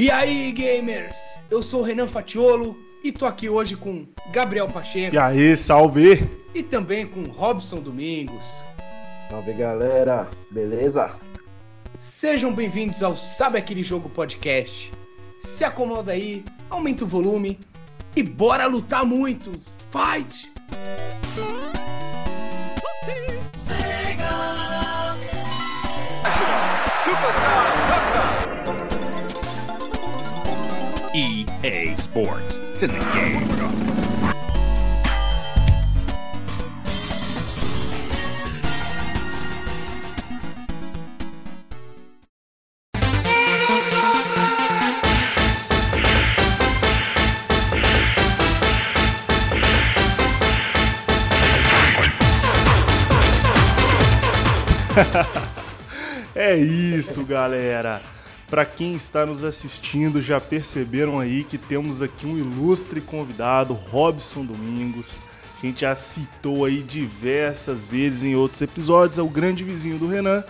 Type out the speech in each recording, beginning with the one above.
E aí, gamers? Eu sou o Renan Fatiolo e tô aqui hoje com Gabriel Pacheco. E aí, salve! E também com Robson Domingos. Salve galera, beleza? Sejam bem-vindos ao Sabe Aquele Jogo Podcast. Se acomoda aí, aumenta o volume e bora lutar muito! Fight! EA Sports. It's in the game. É isso, galera. Para quem está nos assistindo, já perceberam aí que temos aqui um ilustre convidado, Robson Domingos. A gente já citou aí diversas vezes em outros episódios, é o grande vizinho do Renan.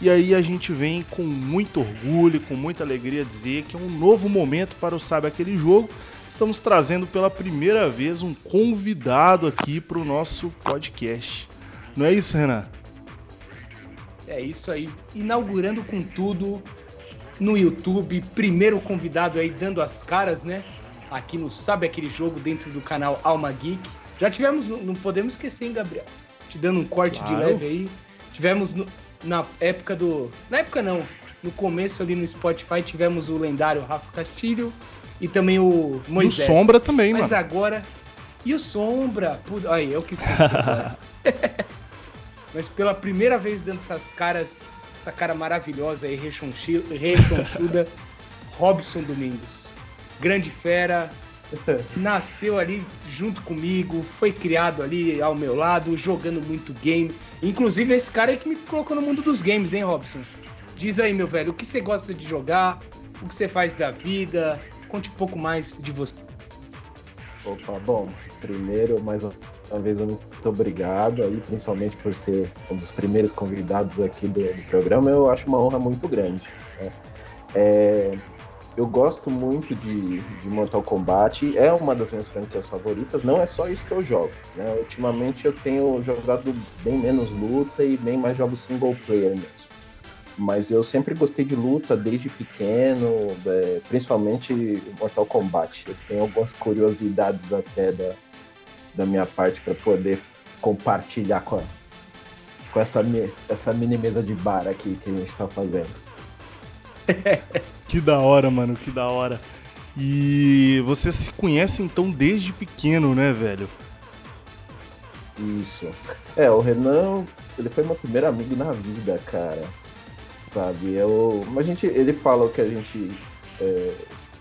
E aí a gente vem com muito orgulho, com muita alegria dizer que é um novo momento para o Sabe Aquele Jogo. Estamos trazendo pela primeira vez um convidado aqui para o nosso podcast. Não é isso, Renan? É isso aí, inaugurando com tudo no YouTube, primeiro convidado aí dando as caras, né? Aqui no Sabe Aquele Jogo, dentro do canal Alma Geek. Já tivemos, não podemos esquecer, hein, Gabriel? Te dando um corte claro. de leve aí. Tivemos no, na época do. Na época não, no começo ali no Spotify, tivemos o lendário Rafa Castilho e também o Moisés. E o Sombra também, Mas mano. agora. E o Sombra? Aí, eu que esqueci. Mas pela primeira vez dando essas caras essa cara maravilhosa aí, rechonchuda, Robson Domingos. Grande fera, nasceu ali junto comigo, foi criado ali ao meu lado, jogando muito game. Inclusive, esse cara é que me colocou no mundo dos games, hein, Robson? Diz aí, meu velho, o que você gosta de jogar, o que você faz da vida, conte um pouco mais de você. Opa, bom, primeiro, mais uma vez, muito obrigado aí, principalmente por ser um dos primeiros convidados aqui do, do programa. Eu acho uma honra muito grande. Né? É, eu gosto muito de, de, Mortal Kombat, é uma das minhas franquias favoritas, não é só isso que eu jogo. Né? Ultimamente eu tenho jogado bem menos luta e bem mais jogos single player mesmo. Mas eu sempre gostei de luta desde pequeno, é, principalmente Mortal Kombat. Eu tenho algumas curiosidades até da, da minha parte para poder compartilhar com, a, com essa, essa mini mesa de bar aqui que a gente tá fazendo. que da hora, mano, que da hora. E você se conhece então desde pequeno, né, velho? Isso. É, o Renan, ele foi meu primeiro amigo na vida, cara. Sabe? Eu, a gente, ele fala que a gente é,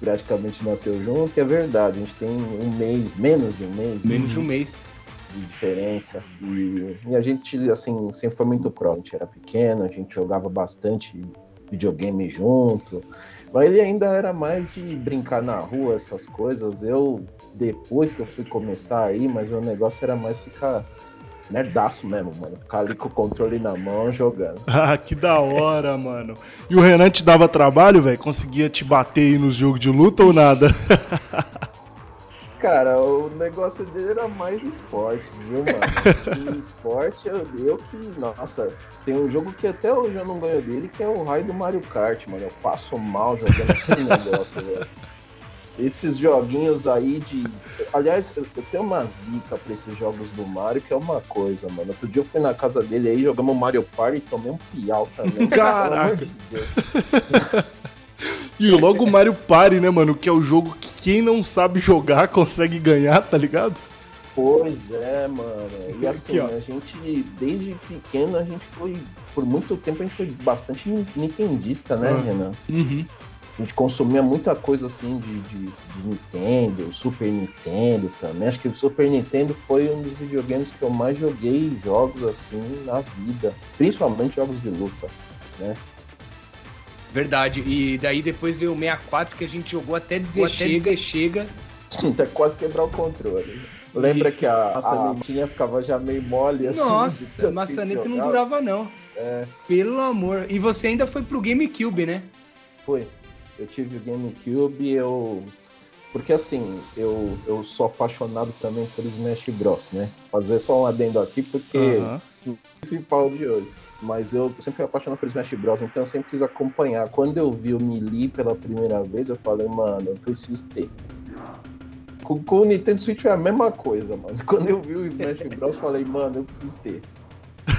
praticamente nasceu junto, e é verdade, a gente tem um mês, menos de um mês. Menos de um mês. De diferença. E, e a gente, assim, sempre foi muito próximo. A gente era pequeno, a gente jogava bastante videogame junto. Mas ele ainda era mais de brincar na rua, essas coisas. Eu, depois que eu fui começar aí, mas meu negócio era mais ficar nerdaço mesmo, mano. Ficar ali com o controle na mão jogando. Ah, que da hora, mano. E o Renan te dava trabalho, velho? Conseguia te bater aí nos jogos de luta ou nada? Cara, o negócio dele era mais esportes, viu, mano? esporte, eu, eu que, nossa, tem um jogo que até hoje eu não ganho dele, que é o raio do Mario Kart, mano. Eu passo mal jogando esse negócio, velho esses joguinhos aí de. Aliás, eu tenho uma zica pra esses jogos do Mario, que é uma coisa, mano. Outro dia eu fui na casa dele aí, jogamos Mario Party e tomei um piau também. Caraca! e logo o Mario Party, né, mano? Que é o jogo que quem não sabe jogar consegue ganhar, tá ligado? Pois é, mano. E assim, Aqui, a gente, desde pequeno, a gente foi. Por muito tempo a gente foi bastante nintendista, né, uhum. Renan? Uhum a gente consumia muita coisa assim de, de, de, Nintendo, Super Nintendo também. Acho que o Super Nintendo foi um dos videogames que eu mais joguei jogos assim na vida, principalmente jogos de luta, né? Verdade. E daí depois veio o 64 que a gente jogou até dizer até chega, dizer chega. Até quase quebrar o controle. Lembra que a maçanetinha ficava já meio mole assim? Nossa, a maçaneta não durava não. É. Pelo amor. E você ainda foi pro GameCube, né? Foi. Eu tive o GameCube, eu. Porque assim, eu, eu sou apaixonado também por Smash Bros, né? Fazer só um adendo aqui, porque Aham. o principal de hoje. Mas eu sempre fui apaixonado por Smash Bros, então eu sempre quis acompanhar. Quando eu vi o Melee pela primeira vez, eu falei, mano, eu preciso ter. Com, com o Nintendo Switch é a mesma coisa, mano. Quando eu vi o Smash Bros, eu falei, mano, eu preciso ter.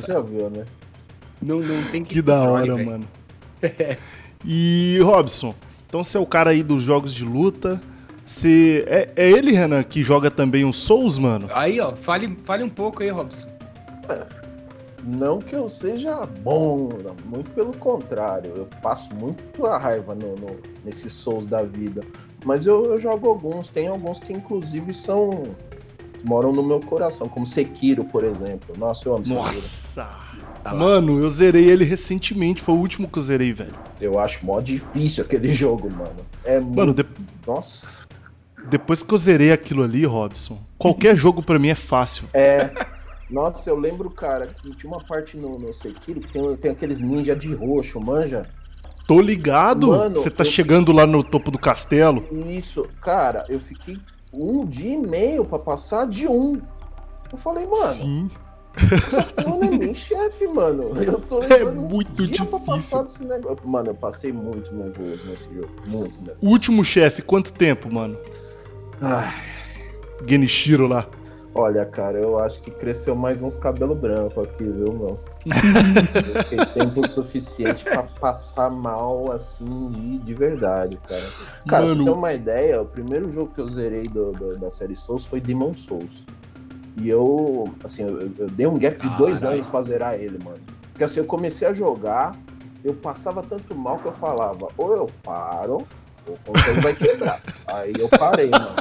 Você já viu, né? Não, não tem que Que da hora, velho. mano. E, Robson, então você é o cara aí dos jogos de luta. Você... É, é ele, Renan, que joga também o Souls, mano? Aí, ó, fale, fale um pouco aí, Robson. Não que eu seja bom, muito pelo contrário. Eu passo muito a raiva no, no, nesses Souls da vida. Mas eu, eu jogo alguns, tem alguns que inclusive são. moram no meu coração, como Sekiro, por exemplo. Nossa, eu amo Sekiro. Nossa! Tá. Mano, eu zerei ele recentemente, foi o último que eu zerei, velho. Eu acho mó difícil aquele jogo, mano. É muito. Mano, de- Nossa. depois que eu zerei aquilo ali, Robson, qualquer jogo pra mim é fácil. É. Nossa, eu lembro, cara, que tinha uma parte no, no Sekiro que tem, tem aqueles ninja de roxo, manja? Tô ligado? Você tá eu- chegando lá no topo do castelo? Isso, cara, eu fiquei um dia e meio pra passar de um. Eu falei, mano, Sim. Eu não é nem chefe, mano. Eu tô É um muito pra passar difícil. desse negócio. Mano, eu passei muito nervoso nesse jogo. Muito nervoso. Último chefe, quanto tempo, mano? Ai, Genichiro lá. olha, cara, eu acho que cresceu mais uns cabelos brancos aqui, viu, meu? eu fiquei tempo suficiente pra passar mal, assim, de, de verdade, cara. Cara, pra Mano. você ter uma ideia, o primeiro jogo que eu zerei do- do- da série Souls foi Demon Souls. E eu, assim, eu, eu dei um gap de dois anos pra zerar ele, mano. Porque assim, eu comecei a jogar, eu passava tanto mal que eu falava, ou eu paro, ou o controle vai quebrar. Aí eu parei, mano.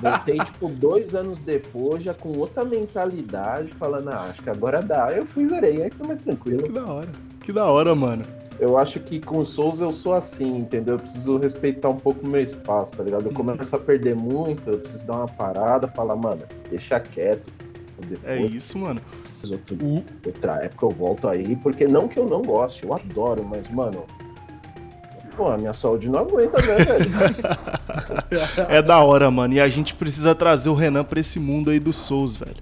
Voltei, tipo, dois anos depois, já com outra mentalidade, falando, ah, acho que agora dá. Eu fui zerei, aí foi mais tranquilo. Que da hora. Que da hora, mano. Eu acho que com o Souls eu sou assim, entendeu? Eu preciso respeitar um pouco o meu espaço, tá ligado? Eu começo a perder muito, eu preciso dar uma parada, falar, mano, deixa quieto. É Depois, isso, mano. outro- O, outra época eu volto aí, porque não que eu não goste, eu adoro, mas, mano. Pô, a minha saúde não aguenta, né, velho? é da hora, mano. E a gente precisa trazer o Renan pra esse mundo aí do Souls, velho.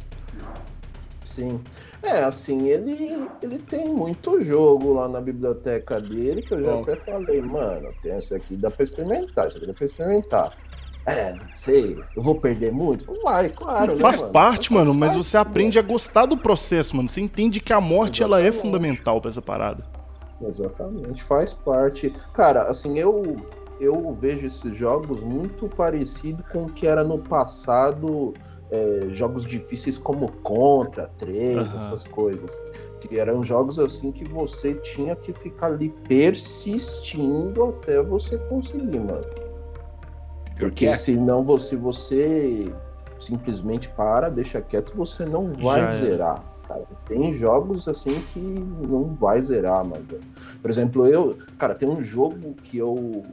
Sim. É, assim, ele, ele tem muito jogo lá na biblioteca dele, que eu já Ó. até falei, mano, tem esse aqui, dá pra experimentar, esse aqui dá pra experimentar. É, não sei, eu vou perder muito? Vai, claro, né, Faz mano? parte, Faz mano, mas parte, você aprende a gostar do processo, mano. Você entende que a morte ela é Exatamente. fundamental pra essa parada. Exatamente, faz parte. Cara, assim, eu, eu vejo esses jogos muito parecido com o que era no passado, é, jogos difíceis como Contra 3, Aham. essas coisas. Que eram jogos assim que você tinha que ficar ali persistindo até você conseguir, mano. Porque é. senão você, você simplesmente para, deixa quieto, você não vai Já era. zerar. Cara. Tem jogos assim que não vai zerar, mano. Por exemplo, eu, cara, tem um jogo que eu,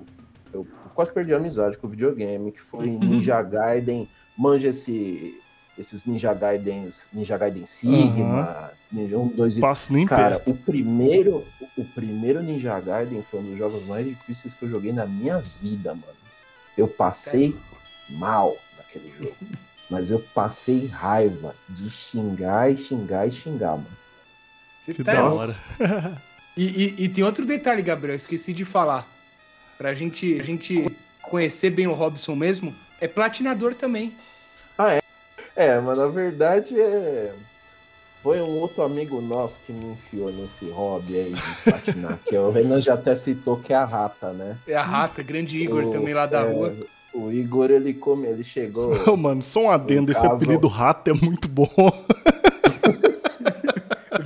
eu quase perdi a amizade com o videogame, que foi Ninja Gaiden. Manja esse, esses Ninja Gaidens, Ninja Gaiden Sigma, Ninja 1, 2 e Passo nem Cara, perto. o primeiro, o primeiro Ninja Gaiden foi um dos jogos mais difíceis que eu joguei na minha vida, mano. Eu passei mal naquele jogo. Mas eu passei raiva de xingar e xingar e xingar, mano. Você Que tá da hora. E, e- e tem outro detalhe, Gabriel, esqueci de falar. Pra gente, a gente conhecer bem o Robson mesmo, é platinador também. É, mas na verdade é. Foi um outro amigo nosso que me enfiou nesse hobby aí de patinar. que o Renan já até citou que é a rata, né? É a Rata, grande Igor O- também lá da é, rua. O Igor, ele come, ele chegou. Ô, mano, só um adendo. Esse caso- apelido rato é muito bom.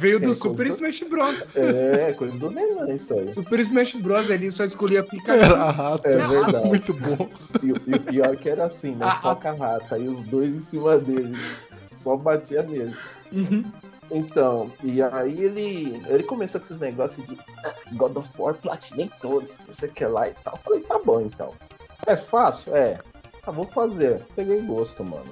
Veio do é, Super Smash Bros. É, coisa do Renan, isso aí. Super Smash Bros. ali só escolhia Era Pikachu. rato. É verdade. Muito bom. E, o- e o pior que era assim, né? Ah, Só com a rata. E os dois em cima dele. Só batia nele. Uhum. Então, e aí ele, ele começou com esses negócios de "Ah, God of War, platinei todos, não sei o que lá e tal. Falei, tá bom então. É fácil? É. Ah, vou fazer. Peguei gosto, mano.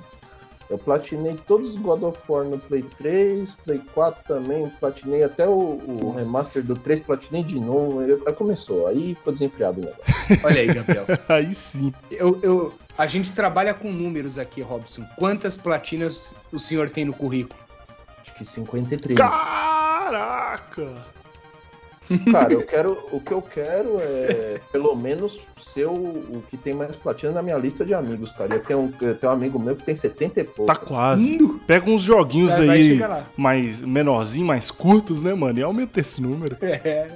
Eu platinei todos os God of War no Play 3, Play 4 também, platinei até o, o remaster do 3, platinei de novo. Aí aí começou, aí ficou desenfreado o negócio. Olha aí, Gabriel. Aí sim. Eu, eu- a gente trabalha com números aqui, Robson. Quantas platinas o senhor tem no currículo? Acho que 53. Caraca! Cara, eu quero, o que eu quero é pelo menos ser o, o que tem mais platina na minha lista de amigos, cara. Eu tenho, um- eu tenho um amigo meu que tem 70 e pouco. Tá quase. Pega uns joguinhos Vai- vai aí lá. mais menorzinho, mais curtos, né, mano? E aumenta esse número. É.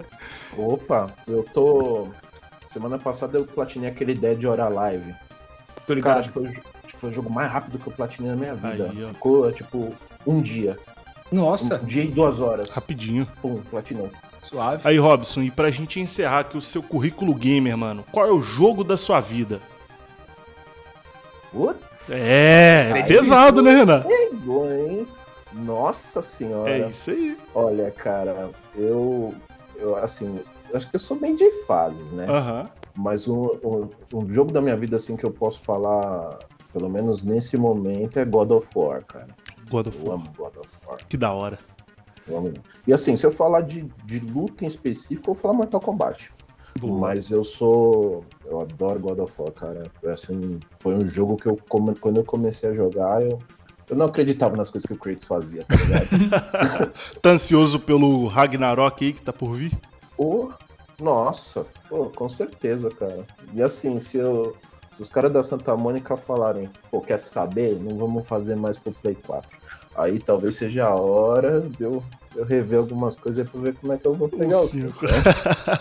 Opa, eu tô. Semana passada eu platinei aquele Dead or Alive. Tô Cara, ligado. acho que, foi, acho que foi o jogo mais rápido que eu platinei na minha vida. Aí. Ficou, tipo, um dia. Nossa, Um dia e duas horas. Rapidinho. Pum, platinou. Suave. Aí, Robson, e pra gente encerrar aqui o seu currículo gamer, mano, qual é o jogo da sua vida? Putz, É, Sério? pesado, né, Renan? pegou, hein? Nossa senhora. É isso aí. Olha, cara, eu. Eu, assim, eu acho que eu sou bem de fases, né? Aham. Mas um, um, um jogo da minha vida, assim, que eu posso falar, pelo menos nesse momento, é God of War, cara. God of Eu War. amo God of War. Que da hora. Eu amo. E assim, se eu falar de, de luta em específico, eu vou falar Mortal Kombat. Mas eu sou. Eu adoro God of War, cara. Assim, foi um jogo que eu, quando eu comecei a jogar, eu, eu não acreditava nas coisas que o Kratos fazia, tá ligado? Tá ansioso pelo Ragnarok aí que tá por vir? Ô, nossa, pô, com certeza, cara. E assim, se, eu, se os caras da Santa Mônica falarem, pô, quer saber? Não vamos fazer mais pro Play 4. Aí talvez seja a hora de eu, eu rever algumas coisas pra ver como é que eu vou pegar o cinco. 5.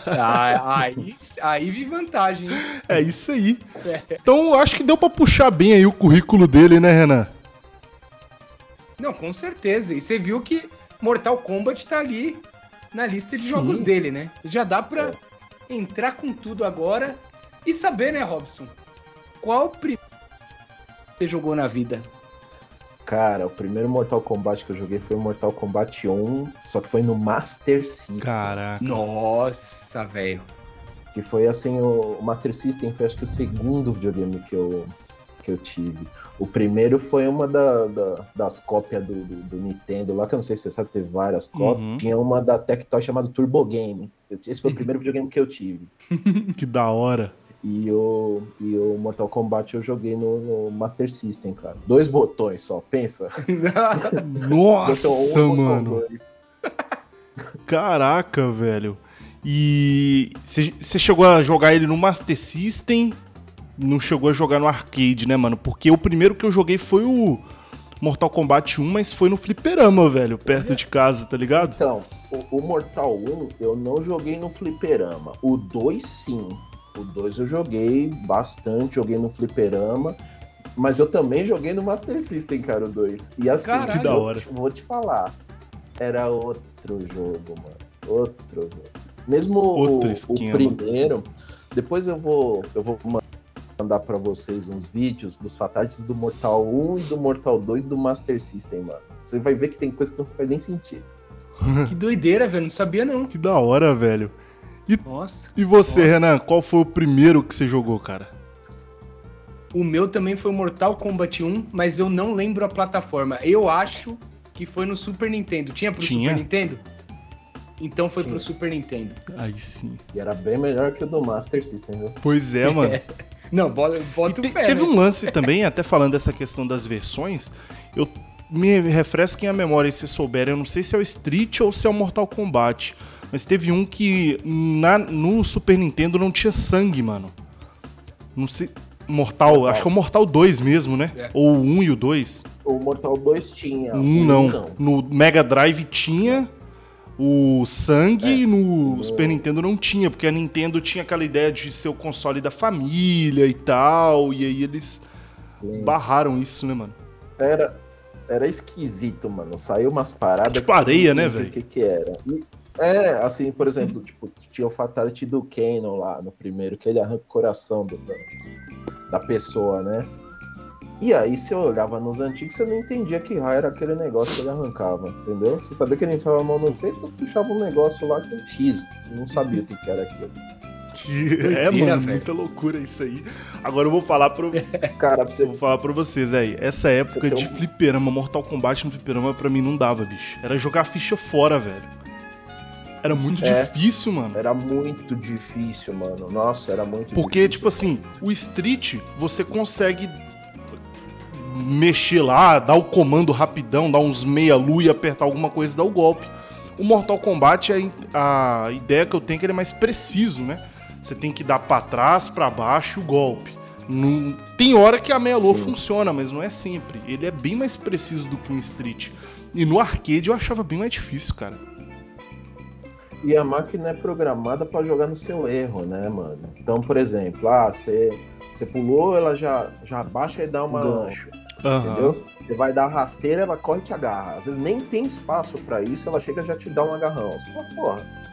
Ah, aí, aí vi vantagem, hein? É isso aí. Então, eu acho que deu pra puxar bem aí o currículo dele, né, Renan? Não, com certeza. E você viu que Mortal Kombat tá ali na lista de Sim. jogos dele, né? Já dá pra entrar com tudo agora e saber, né, Robson? Qual o primeiro que você jogou na vida? Cara, o primeiro Mortal Kombat que eu joguei foi o Mortal Kombat 1, só que foi no Master System. Caraca. Nossa, velho. Que foi assim, o, Master System foi acho que o segundo videogame que eu, que eu tive. O primeiro foi uma da- da- das cópias do, do- do Nintendo lá, que eu não sei se você sabe, teve várias cópias. Uhum. Tinha uma da Tectoy chamada Turbo Game. Esse foi o primeiro videogame que eu tive. Que da hora. E o, e o Mortal Kombat eu joguei no, no Master System, cara. Dois botões só, pensa. Nossa, um, mano. Caraca, velho. E você chegou a jogar ele no Master System, não chegou a jogar no arcade, né, mano? Porque o primeiro que eu joguei foi o Mortal Kombat 1, mas foi no fliperama, velho, perto de casa, tá ligado? Então, o, o Mortal 1 eu não joguei no fliperama. O 2 sim. O 2 eu joguei bastante, joguei no fliperama. Mas eu também joguei no Master System, cara, o 2. E assim, Caralho. Que da vou hora. te- Vou te falar. Era outro jogo, mano. Outro jogo. Mesmo o- Outro o, esquema. primeiro. Depois eu vou, eu vou mandar pra vocês uns vídeos dos fatalities do Mortal 1 e do Mortal 2 do Master System, mano. Você vai ver que tem coisa que não faz nem sentido. que doideira, velho. Não sabia, não. Que da hora, velho. Nossa. E você, Nossa. Renan, qual foi o primeiro que você jogou, cara? O meu também foi Mortal Kombat 1, mas eu não lembro a plataforma. Eu acho que foi no Super Nintendo. Tinha pro Tinha. Super Nintendo? Então foi Tinha. pro Super Nintendo. Aí sim. E era bem melhor que o do Master System, viu? Pois é, mano. Não, bota, E bota o fé, teve né? um lance também, até falando dessa questão das versões, eu me refresquem a memória se souberem, eu não sei se é o Street ou se é o Mortal Kombat, mas teve um que na- no Super Nintendo não tinha sangue, mano. Não sei, Mortal, acho que é o Mortal 2 mesmo, né? É. Ou o 1 e o 2. O Mortal 2 tinha. O o 1 não. No Mega Drive tinha o sangue É. e no No- Super Nintendo não tinha, porque a Nintendo tinha aquela ideia de ser o console da família e tal, e aí eles Sim. barraram isso, né, mano? Era, era esquisito, mano. Saiu umas paradas. Tipo que areia, né, velho? O que que era? E, é, assim, por exemplo, tipo, tinha o Fatality do Kanon lá no primeiro, que ele arranca o coração do- da, da pessoa, né? E aí, se eu olhava nos antigos, você não entendia que raio era aquele negócio que ele arrancava, entendeu? Você sabia que ele enfiava a mão no peito e puxava um negócio lá com X. Não sabia o que, que era aquilo. É, mano, muita loucura isso aí. Agora eu vou falar pro, Cara, pra você eu vou falar pra vocês aí. Essa época de um- fliperama, Mortal Kombat no fliperama, pra mim não dava, bicho. Era jogar ficha fora, velho. Era muito É. difícil, mano. Era muito difícil, mano. Nossa, era muito Porque, difícil. tipo assim, o Street, você consegue mexer lá, dar o comando rapidão, dar uns meia-lua e apertar alguma coisa e dar o golpe. O Mortal Kombat, a, a ideia que eu tenho é que ele é mais preciso, né? Você tem que dar pra trás, pra baixo o golpe. Não- tem hora que a Sim. funciona, mas não é sempre. Ele é bem mais preciso do que o Street. E no arcade eu achava bem mais difícil, cara. E a máquina é programada pra jogar no seu erro, né, mano? Então, por exemplo, ah, você, você pulou, ela já, já baixa e dá uma gancho, entendeu? Você vai dar rasteira, ela corre e te agarra. Às vezes nem tem espaço pra isso, ela chega e já te dá um agarrão. Você fala, porra,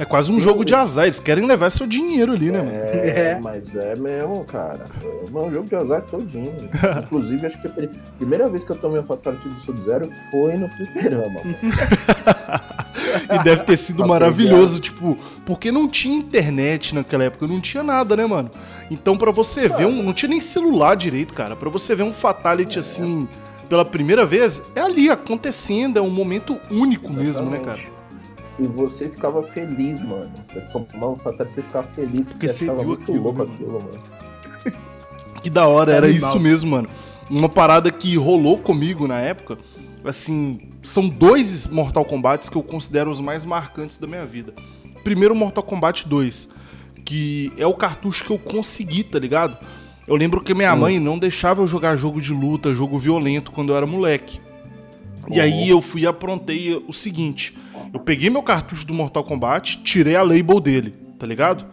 É quase um jogo de azar. Eles querem levar seu dinheiro ali, né, mano? é, É. mas é mesmo, cara. É um jogo de azar todinho. Inclusive, acho que a pri- primeira vez que eu tomei uma fatality do Sub-Zero foi no fliperama. E deve ter sido Pra maravilhoso, tipo, porque não tinha internet naquela época, não tinha nada, né, mano? Então pra você ver um, não tinha nem celular direito, cara. Pra você ver um fatality É. assim pela primeira vez, é ali acontecendo, é um momento único mesmo, né, cara? E você ficava feliz, mano. Você tomava fatality, você ficava feliz, Porque você você viu muito aquilo, louco né, aquilo, mano. Que da hora, era Animal. isso mesmo, mano. Uma parada que rolou comigo na época, assim, são dois Mortal Kombats que eu considero os mais marcantes da minha vida. Primeiro, Mortal Kombat 2, que é o cartucho que eu consegui, tá ligado? Eu lembro que minha mãe não deixava eu jogar jogo de luta, jogo violento quando eu era moleque. E Uhum. aí eu fui e aprontei o seguinte: eu peguei meu cartucho do Mortal Kombat, tirei a label dele, tá ligado?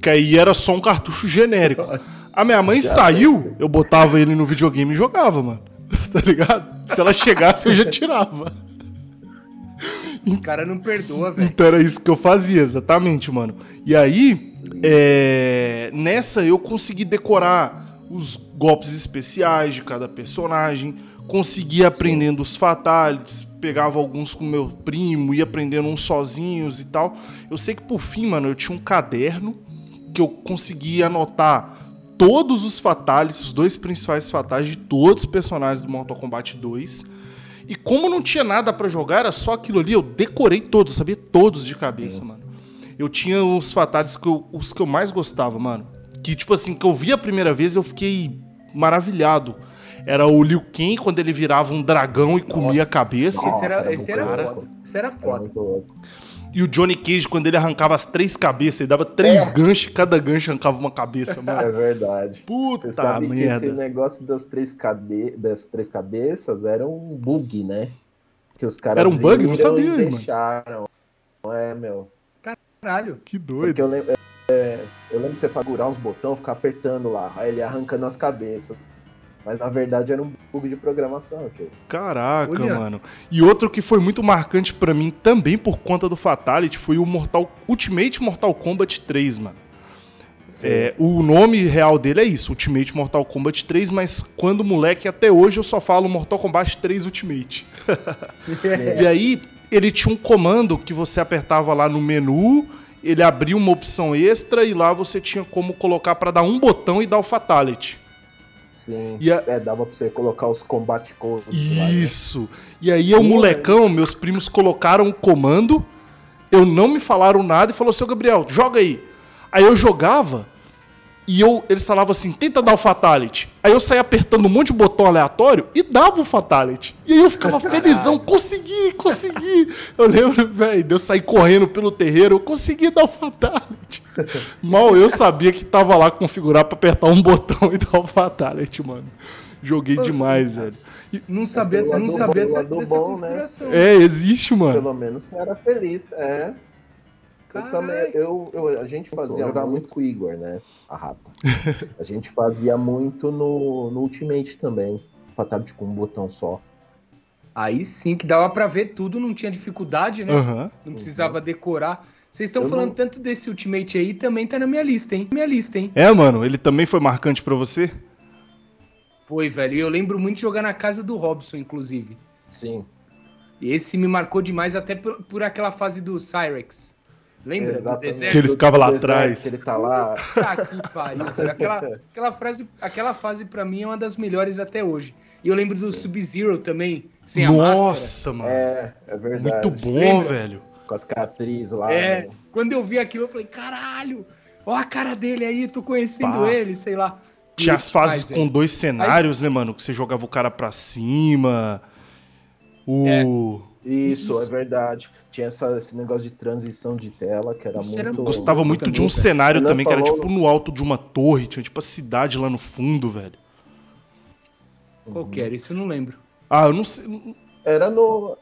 Que aí era só um cartucho genérico. Nossa. A minha mãe saiu, eu botava ele no videogame e jogava, mano. Tá ligado? Se ela chegasse, eu já tirava. Os caras não perdoa, velho. Então era isso que eu fazia, exatamente, mano. E aí, é, nessa eu consegui decorar os golpes especiais de cada personagem, consegui aprendendo os fatalities, pegava alguns com meu primo, ia aprendendo uns sozinhos e tal. Eu sei que por fim, mano, eu tinha um caderno que eu conseguia anotar todos os fatalities, os dois principais fatalities de todos os personagens do Mortal Kombat 2. E como não tinha nada pra jogar, era só aquilo ali, eu decorei todos, eu sabia todos de cabeça, mano. Eu tinha os fatalities que eu, os que eu mais gostava, mano. Que, tipo assim, que eu vi a primeira vez, eu fiquei maravilhado. Era o Liu Kang, quando ele virava um dragão e comia a Nossa, cabeça. Esse era, Nossa, esse era foda. Esse era foda. E o Johnny Cage, quando ele arrancava as três cabeças, ele dava três ganchos, e cada gancho arrancava uma cabeça, mano. É verdade. Puta Você sabe que merda. esse negócio das três, cabe... das três cabeças era um bug, né? Que os caras Era um bug? Não sabia, e mano. deixaram. Não é, meu. Caralho. Que Porque doido. eu lembro, é, eu lembro de você segurar uns botões, ficar apertando lá, aí ele arrancando as cabeças. Mas na verdade era um bug de programação, aquilo. Caraca, Olha. mano. E outro que foi muito marcante pra mim também por conta do Fatality foi o Mortal Ultimate Mortal Kombat 3, mano. É, o nome real dele é isso, Ultimate Mortal Kombat 3, mas quando moleque até hoje eu só falo Mortal Kombat 3 Ultimate. E aí ele tinha um comando que você apertava lá no menu, ele abria uma opção extra e lá você tinha como colocar pra dar um botão e dar o Fatality. Sim. E a- É, dava pra você colocar os combat codes lá, né? Isso. E aí eu, Pô, molecão, meus primos colocaram o comando, eu não me falaram nada e falou, seu Gabriel, joga aí. Aí eu jogava e eu, eles falavam assim, tenta dar o Fatality. Aí eu saía apertando um monte de botão aleatório e dava o Fatality. E aí eu ficava felizão, consegui, consegui. Eu lembro, velho, de eu sair correndo pelo terreiro, eu consegui dar o Fatality. Mal eu sabia que tava lá configurar pra apertar um botão e dar o Fatality, mano. Joguei demais, velho. Não sabia, não sabia dessa, né? configuração. É, existe, mano. Pelo menos você era feliz, é. Eu também, eu, eu- a gente fazia jogar muito com o Igor, né? A rata. A gente fazia muito no, no Ultimate também. Fatality com um botão só. Aí sim, que dava pra ver tudo, não tinha dificuldade, né? Aham. Não precisava decorar. Vocês estão falando não- tanto desse Ultimate aí, também tá na minha lista, hein? Minha lista, hein? É, mano, ele também foi marcante pra você? Foi, velho. E eu lembro muito de jogar na casa do Robson, inclusive. Sim. E esse me marcou demais, até por, por aquela fase do Cyrex. Lembra do Exatamente. deserto? Que ele ficava lá Do atrás. Ele tá lá. Ah, que pariu. Aquela, aquela, frase, aquela fase pra mim é uma das melhores até hoje. E eu lembro do Sub-Zero também, sem a máscara. Nossa, mano. É, é verdade. Muito bom, Lembra? velho. Com as cicatriz lá. É, né? quando eu vi aquilo, eu falei, caralho, ó a cara dele aí, tô conhecendo Pá. ele, sei lá. Tinha as fases Mas, com dois cenários, né, mano? Que você jogava o cara pra cima. O. Isso, Isso. é verdade. Tinha essa- esse negócio de transição de tela que era Isso muito. era- Gostava muito também, de um cenário também, que era falou- tipo no alto de uma torre, tinha tipo a cidade lá no fundo, velho. Qual que era? Isso eu não lembro. Ah, eu não sei. Era no.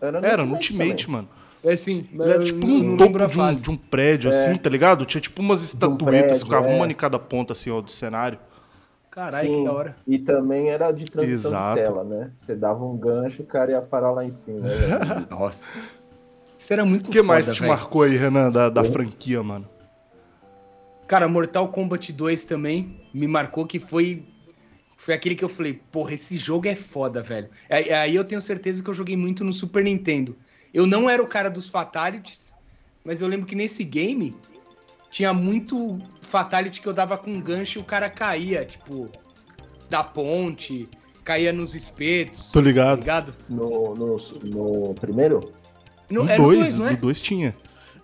Era no Era no Ultimate também. mano. É sim, era tipo um topo de um, de um prédio, assim, tá ligado? Tinha tipo umas estatuetas que ficavam é. uma em cada ponta, assim, ó, do cenário. Caralho, que da hora. E também era de transição Exato. de tela, né? Você dava um gancho e o cara ia parar lá em cima. né? Nossa. Isso era muito O que mais foda, te velho. marcou aí, Renan, da, da franquia, mano? Cara, Mortal Kombat 2 também me marcou que foi foi aquele que eu falei, porra, esse jogo é foda, velho. Aí, eu tenho certeza que eu joguei muito no Super Nintendo. Eu não era o cara dos fatalities, mas eu lembro que nesse game tinha muito fatality que eu dava com um gancho e o cara caía, tipo, da ponte, caía nos espetos. Tô Tá ligado. ligado? No, no, no primeiro? No, No é no 2, dois, não é? no 2 tinha.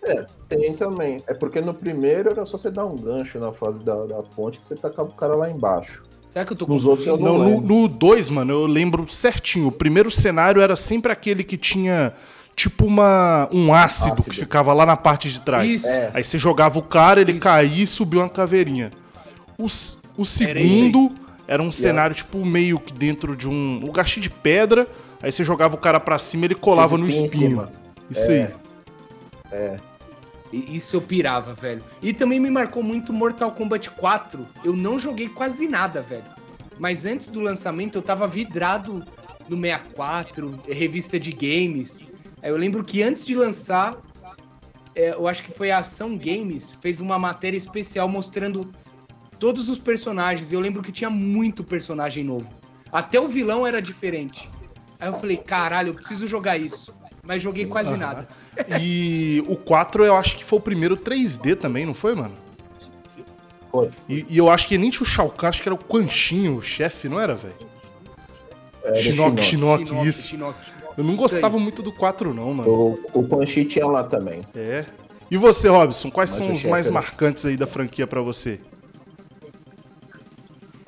É, tem também. É porque no primeiro era só você dar um gancho na fase da, da ponte que você tacava o cara lá embaixo. Será que eu tô Nos outros eu Não, não, no, lembro. no 2, mano, eu lembro certinho. O primeiro cenário era sempre aquele que tinha tipo uma, um ácido, Ácido. que ficava lá na parte de trás. Isso. É, Aí você jogava o cara, ele Isso. caía e subiu uma caveirinha. O, s- o segundo era um cenário, tipo, meio que dentro de um lugar cheio de pedra. Aí você jogava o cara pra cima e ele colava no espinho em espinho. Isso É. aí. E- Isso eu pirava, velho. E também me marcou muito Mortal Kombat 4. Eu não joguei quase nada, velho. Mas antes do lançamento eu tava vidrado no 64, revista de games. Eu lembro que antes de lançar, é, eu acho que foi a Ação Games, fez uma matéria especial mostrando todos os personagens. Eu lembro que tinha muito personagem novo. Até o vilão era diferente. Aí eu falei, caralho, eu preciso jogar isso. Mas joguei quase Aham. nada. E o 4 eu acho que foi o primeiro 3D também, não foi, mano? Foi. E, e eu acho que nem tinha o Shao Kahn, acho que era o Quan o chefe, não era, velho? Era Shinnok, Shinnok. Isso. Shinnok. Eu não gostava muito do 4 não, mano. O, o Quan Chi tinha lá também. É. E você, Robson, quais Mas são os mais era- marcantes aí da franquia pra você?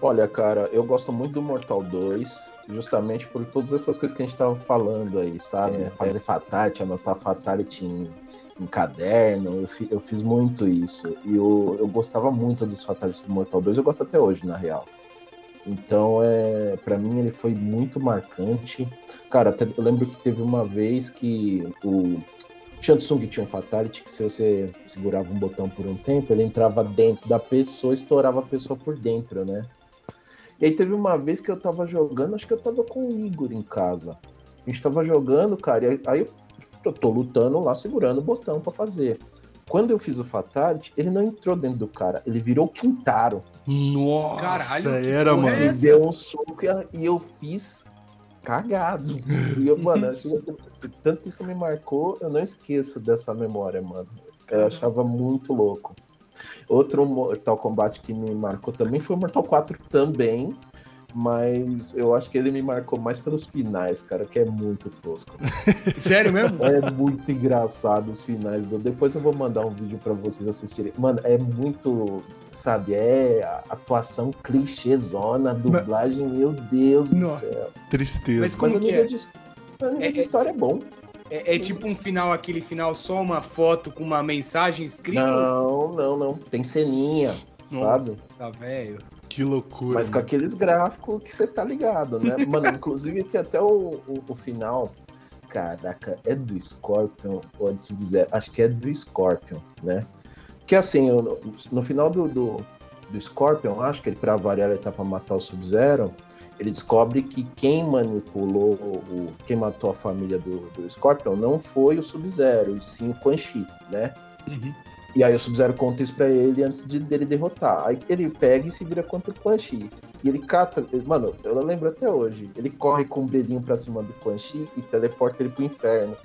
Olha, cara, eu gosto muito do Mortal 2, justamente por todas essas coisas que a gente tava falando aí, sabe? Fazer fatality, anotar fatality em, em caderno, eu, fi- eu fiz muito isso. E eu, eu gostava muito dos fatalities do Mortal 2, eu gosto até hoje, na real. Então, é, para mim, ele foi muito marcante. Cara, até, eu lembro que teve uma vez que o Shansung tinha um fatality que se você segurava um botão por um tempo, ele entrava dentro da pessoa estourava a pessoa por dentro, né? E aí teve uma vez que eu tava jogando, acho que eu tava com o Igor em casa. A gente tava jogando, cara, e aí- eu tô, tô lutando lá, segurando o botão pra fazer. Quando eu fiz o Fatality, ele não entrou dentro do cara, ele virou o Quintaro. Nossa, Caralho, era, mano. é Ele essa? deu um soco e e eu fiz cagado. E eu, mano, achei- tanto que isso me marcou, eu não esqueço dessa memória, mano. Eu achava muito louco. Outro Mortal Kombat que me marcou também foi o Mortal 4 também, mas eu acho que ele me marcou mais pelos finais, cara, que é muito tosco. Sério mesmo? É muito engraçado os finais. Do... Depois eu vou mandar um vídeo pra vocês assistirem. Mano, é muito, sabe, é a atuação clichêzona, a dublagem, meu Deus Nossa. do céu. Tristeza. Mas como Mas o nível, é? de, o nível É- de história é bom. É, é tipo um final, aquele final, só uma foto com uma mensagem escrita? Não, não, não. Tem ceninha, sabe? Nossa, velho. Que loucura. Mas com mano. aqueles gráficos que você tá ligado, né? Mano, inclusive tem até o, o, o final. Caraca, é do Scorpion ou é do Sub-Zero? Acho que é do Scorpion, né? Que assim, eu- no final do, do, do Scorpion, acho que ele, pra variar, ele tá pra matar o Sub-Zero. Ele descobre que quem manipulou, o, quem matou a família do, do Scorpion não foi o Sub-Zero, e sim o Quan Chi, né? E aí o Sub-Zero conta isso pra ele antes de dele derrotar. Aí ele pega e se vira contra o Quan Chi. E ele cata. Mano, eu lembro até hoje. Ele corre com o dedinho pra cima do Quan Chi e teleporta ele pro inferno.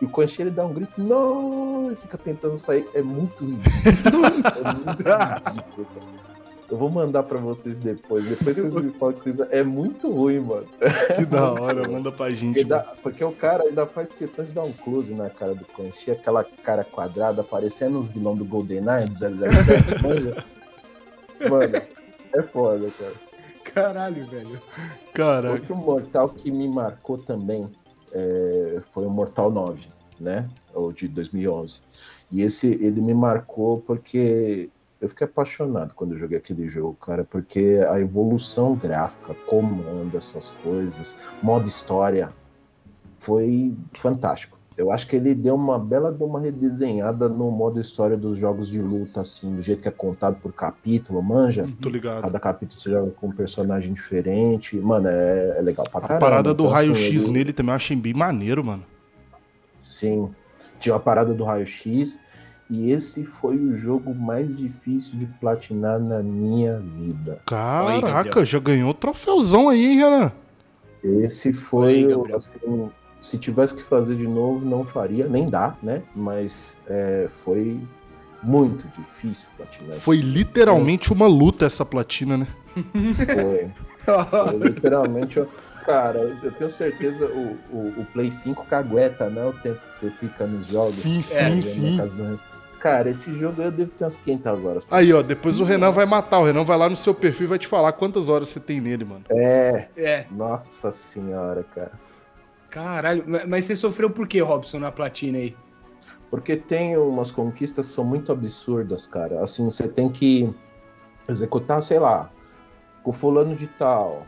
E o Quan Chi, ele dá um grito, não, e fica tentando sair. É muito ridículo. Isso é muito ridículo, cara. Eu vou mandar pra vocês depois. Depois vocês me falam que vocês. É muito ruim, mano. Que da hora, manda pra gente. Porque, dá- porque o cara ainda faz questão de dar um close na cara do Quan Chi, aquela cara quadrada, parecendo os vilões do GoldenEye, do 007, manja? Mano, é foda, cara. Caralho, velho. Caraca. Outro Mortal que me marcou também é, foi o Mortal 9, né? O de 2011. E esse, ele me marcou porque eu fiquei apaixonado quando eu joguei aquele jogo, cara, porque a evolução gráfica, comando, essas coisas, modo história, foi fantástico. Eu acho que ele deu uma bela de uma redesenhada no modo história dos jogos de luta, assim, do jeito que é contado por capítulo, manja? Tô ligado. Cada capítulo você joga com um personagem diferente. Mano, é, é legal pra A caramba. parada do Então, assim, raio-x ele- nele também eu achei bem maneiro, mano. Sim. Tinha a parada do raio-x. E esse foi o jogo mais difícil de platinar na minha vida. Caraca, já ganhou o troféuzão aí, hein, Renan? Esse foi, assim, se tivesse que fazer de novo, não faria, nem dá, né? Mas é, foi muito difícil platinar. Foi literalmente uma luta essa platina, né? Foi. Foi literalmente, cara, eu tenho certeza o, o, o Play 5 cagueta, né? O tempo que você fica nos jogos. Sim, sim, É, sim. Cara, esse jogo eu devo ter umas 500 horas. Aí, ó, depois o Renan vai matar. O Renan vai lá no seu perfil e vai te falar quantas horas você tem nele, mano. É, É, nossa senhora, cara. caralho. Mas- Mas você sofreu por quê, Robson, na platina aí? Porque tem umas conquistas que são muito absurdas, cara. Assim, você tem que executar, sei lá, com fulano de tal,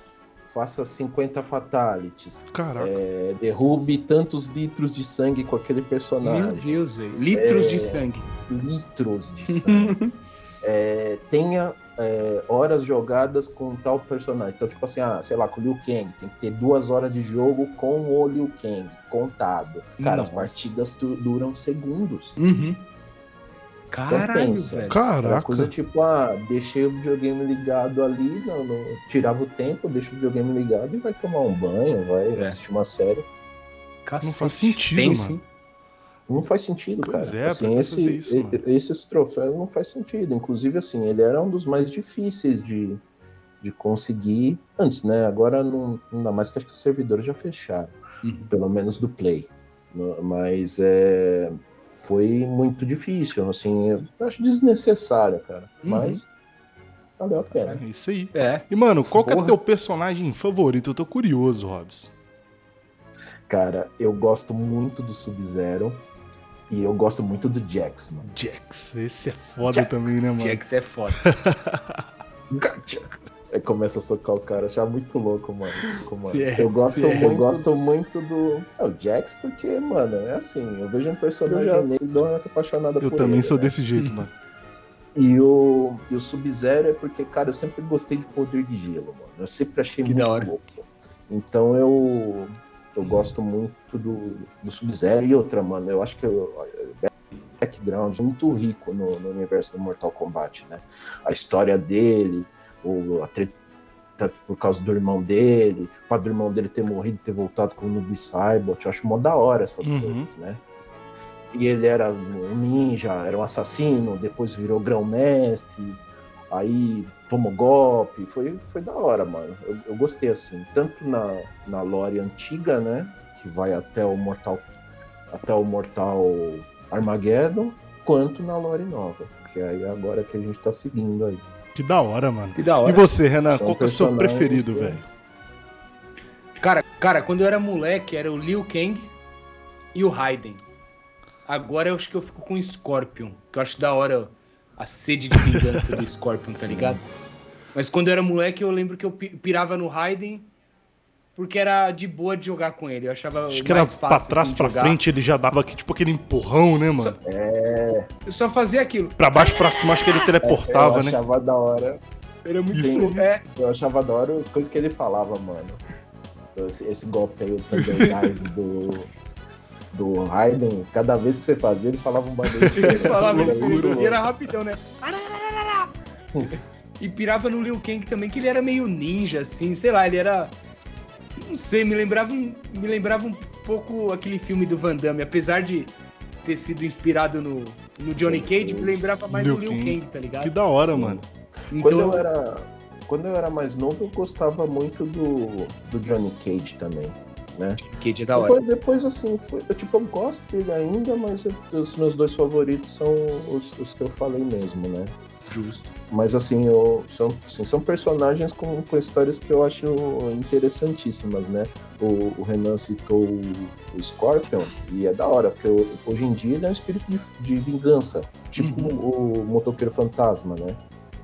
faça 50 fatalities, Caraca. é, derrube tantos litros de sangue com aquele Meu personagem. Deus, velho. Litros É. de sangue. Litros de sangue. é, tenha é, horas jogadas com tal personagem. Então, tipo assim, ah, sei lá, com o Liu Kang, tem que ter duas horas de jogo com o Liu Kang, contado. Cara, as Nossa. partidas du- duram segundos. Uhum. Caralho, pensa. velho. Caraca. coisa tipo, ah, deixei o videogame ligado ali, não, não- tirava o tempo, deixa o videogame ligado e vai tomar um banho, vai É. assistir uma série. Cacete. Não faz sentido, Tem, mano. sim. Não faz sentido, Pois cara. é, assim, esse, isso, e- esses troféus não faz sentido. Inclusive, assim, ele era um dos mais difíceis de, de conseguir antes, né? Agora não, ainda mais que acho que os servidores já fecharam, Uhum. pelo menos do Play. Mas é, foi muito difícil, assim, eu acho desnecessário, cara. Uhum. Mas valeu a pena. É isso aí. É. E, mano, qual que é Porra. teu personagem favorito? Eu tô curioso, Robson. Cara, eu gosto muito do Sub-Zero e eu gosto muito do Jax, mano. Jax. Esse é foda Jax, também, né, mano? Jax é foda. Gotcha. Aí começa a socar o cara, achar muito louco, mano. Mano. É, eu, gosto, é. eu gosto muito do. É o Jax, porque, mano, é assim, eu vejo um personagem Eu já- uma apaixonada Eu por também ele, sou né? desse jeito, mano. E o, e o Sub-Zero é porque, cara, eu sempre gostei de poder de gelo, mano. Eu sempre achei Que muito louco. Então eu, eu gosto muito do, do Sub-Zero e outra, mano. Eu acho que o background é muito rico no, no universo do Mortal Kombat, né? A história dele, a treta por causa do irmão dele, o fato do irmão dele ter morrido e ter voltado com o Noob Saibot. Eu acho mó da hora essas Uhum. coisas, né? E ele era um ninja, era um assassino, depois virou grão-mestre, aí tomou golpe. Foi, foi da hora, mano. Eu, eu gostei, assim. Tanto na, na lore antiga, né? Que vai até o Mortal. Até o Mortal Armageddon, quanto na lore nova. Que aí é agora que a gente tá seguindo aí. Que da hora, mano. Que da E hora. você, Renan, São qual que é o seu preferido, que- velho? Cara, cara, quando eu era moleque, era o Liu Kang e o Raiden. Agora eu acho que eu fico com o Scorpion, que eu acho da hora a sede de vingança do Scorpion, tá ligado? Mas quando eu era moleque, eu lembro que eu pi- pirava no Raiden porque era de boa de jogar com ele. Eu achava Acho que era fácil, pra trás, assim, pra jogar. frente, ele já dava aqui, tipo aquele empurrão, né, mano? Eu só fazia aquilo. Pra baixo, pra cima, acho que ele teleportava, eu né? achava da hora. Era muito Isso. É, Eu achava da hora as coisas que ele falava, mano. Esse, esse golpe aí, Dive do, do Raiden, cada vez que você fazia, ele falava um bagulho. ele falava Era muito e era rapidão, né? E pirava no Liu Kang também, que ele era meio ninja, assim, sei lá, ele era. Não sei, me lembrava um, me lembrava um pouco aquele filme do Van Damme, apesar de ter sido inspirado no, no Johnny Cage, me lembrava mais Liu do Liu Kang. Tá ligado? Que da hora, mano. Quando eu Então, era. Quando eu era mais novo, eu gostava muito do, do Johnny Cage também. Né? Cage é da hora. Depois, depois, assim, foi, eu, tipo, eu gosto dele ainda, mas eu- os meus dois favoritos são os, os que eu falei mesmo, né? Justo. Mas assim, eu, são, assim, são personagens com, com histórias que eu acho interessantíssimas, né? O, o Renan citou o, o Scorpion, e é da hora, porque o- hoje em dia ele é um espírito de, de vingança, tipo o, motoqueiro fantasma, né?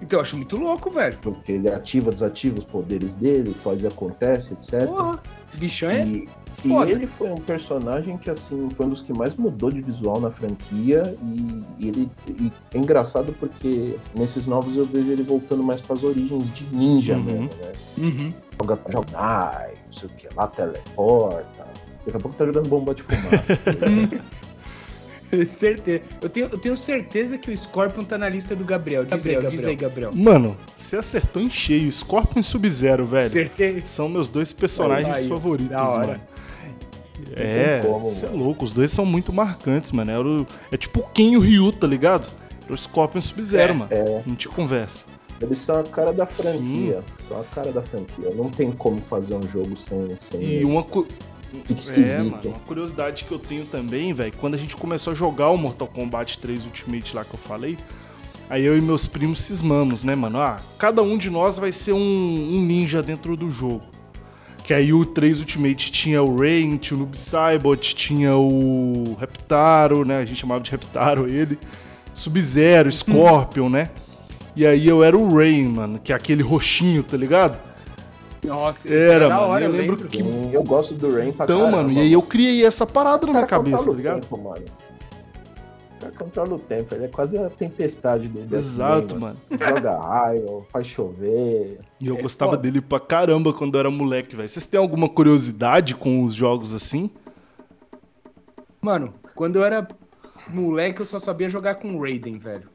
Então, eu acho muito louco, velho. Porque ele ativa, desativa os poderes dele, faz e acontece, etc. Porra. O bichão é. E, e foda. ele foi um personagem que, assim, foi um dos que mais mudou de visual na franquia. E, e ele e é engraçado porque nesses novos eu vejo ele voltando mais para as origens de ninja Uhum. mesmo, né? Uhum. Joga, joga não sei o que lá, teleporta. Daqui a pouco tá jogando bomba de fumaça. certeza. Eu tenho, eu tenho certeza que o Scorpion tá na lista do Gabriel. Diz, Gabriel, aí, diz aí, Gabriel. Mano, você acertou em cheio. Scorpion e Sub-Zero, velho. Certeza. São meus dois personagens favoritos, da hora. mano. É, como, você é louco. Os dois são muito marcantes, mano. Era o- é tipo o Ken e o Ryu, tá ligado? Era o Scorpion Sub-Zero, É, mano. é. Não te conversa. Eles são a cara da franquia. São a cara da franquia. Não tem como fazer um jogo sem, sem E uma, cu- É, mano, uma curiosidade que eu tenho também, velho, quando a gente começou a jogar o Mortal Kombat 3 Ultimate lá que eu falei, aí eu e meus primos cismamos, né, mano? Ah, cada um de nós vai ser um, um ninja dentro do jogo. Que aí o 3 Ultimate tinha o Rain, tinha o Noob Saibot, tinha o Reptaro, né? A gente chamava de Reptaro ele. Sub-Zero, Scorpion, né? E aí eu era o Rain, mano, que é aquele roxinho, tá ligado? Nossa, isso Era, da mano, hora, eu eu lembro lembro. que- eu gosto do Rain pra Então, caramba, mano, e aí eu criei essa parada na minha cabeça, tá ligado? Tempo, mano. Cara controla o tempo, ele é quase a tempestade do Death Exato, Game, mano. Joga raio, faz chover. E eu É gostava foda. dele pra caramba quando eu era moleque, velho. Vocês têm alguma curiosidade com os jogos assim? Mano, quando eu era moleque, eu só sabia jogar com Raiden, velho.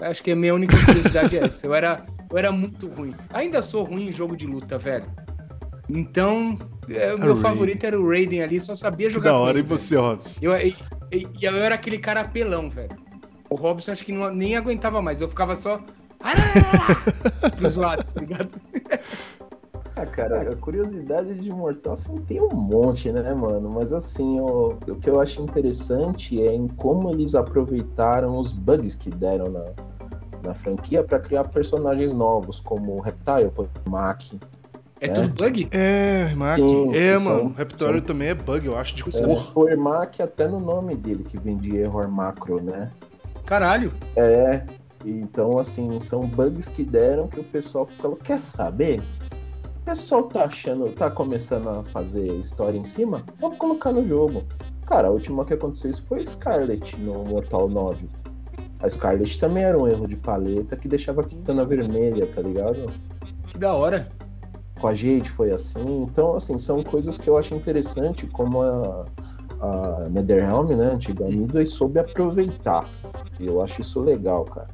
Acho que a minha única curiosidade é essa. Eu era, eu era muito ruim. Ainda sou ruim em jogo de luta, velho. Então, é, o meu Raiden. favorito era o Raiden ali, só sabia Que jogar da com hora. E ele, velho. você, Robson? Eu, e, e- e eu era aquele cara apelão, velho. O Robson acho que não- nem aguentava mais. Eu ficava só. Pros lados, tá ligado? Ah, cara, a curiosidade de Mortal assim, tem um monte, né, mano? Mas assim, o, o que eu acho interessante é em como eles aproveitaram os bugs que deram na, na franquia pra criar personagens novos, como o Reptile, o Mac. É, É. tudo bug? É, Mac. Sim, é, são- mano. Raptório são- também é bug, eu acho, de É, cor. o Ermac até no nome dele, que vem de error macro, né? Caralho. É, então assim, são bugs que deram que o pessoal falou, quer saber? O pessoal tá achando, tá começando a fazer história em cima? Vamos colocar no jogo. Cara, a última que aconteceu isso foi Scarlet no Mortal 9. A Scarlet também era um erro de paleta que deixava a Kitana vermelha, tá ligado? Que da hora. Com a Jade foi assim. Então, assim, são coisas que eu acho interessante como a, a NetherRealm, né, antiga Midway, soube aproveitar. E eu acho isso legal, cara.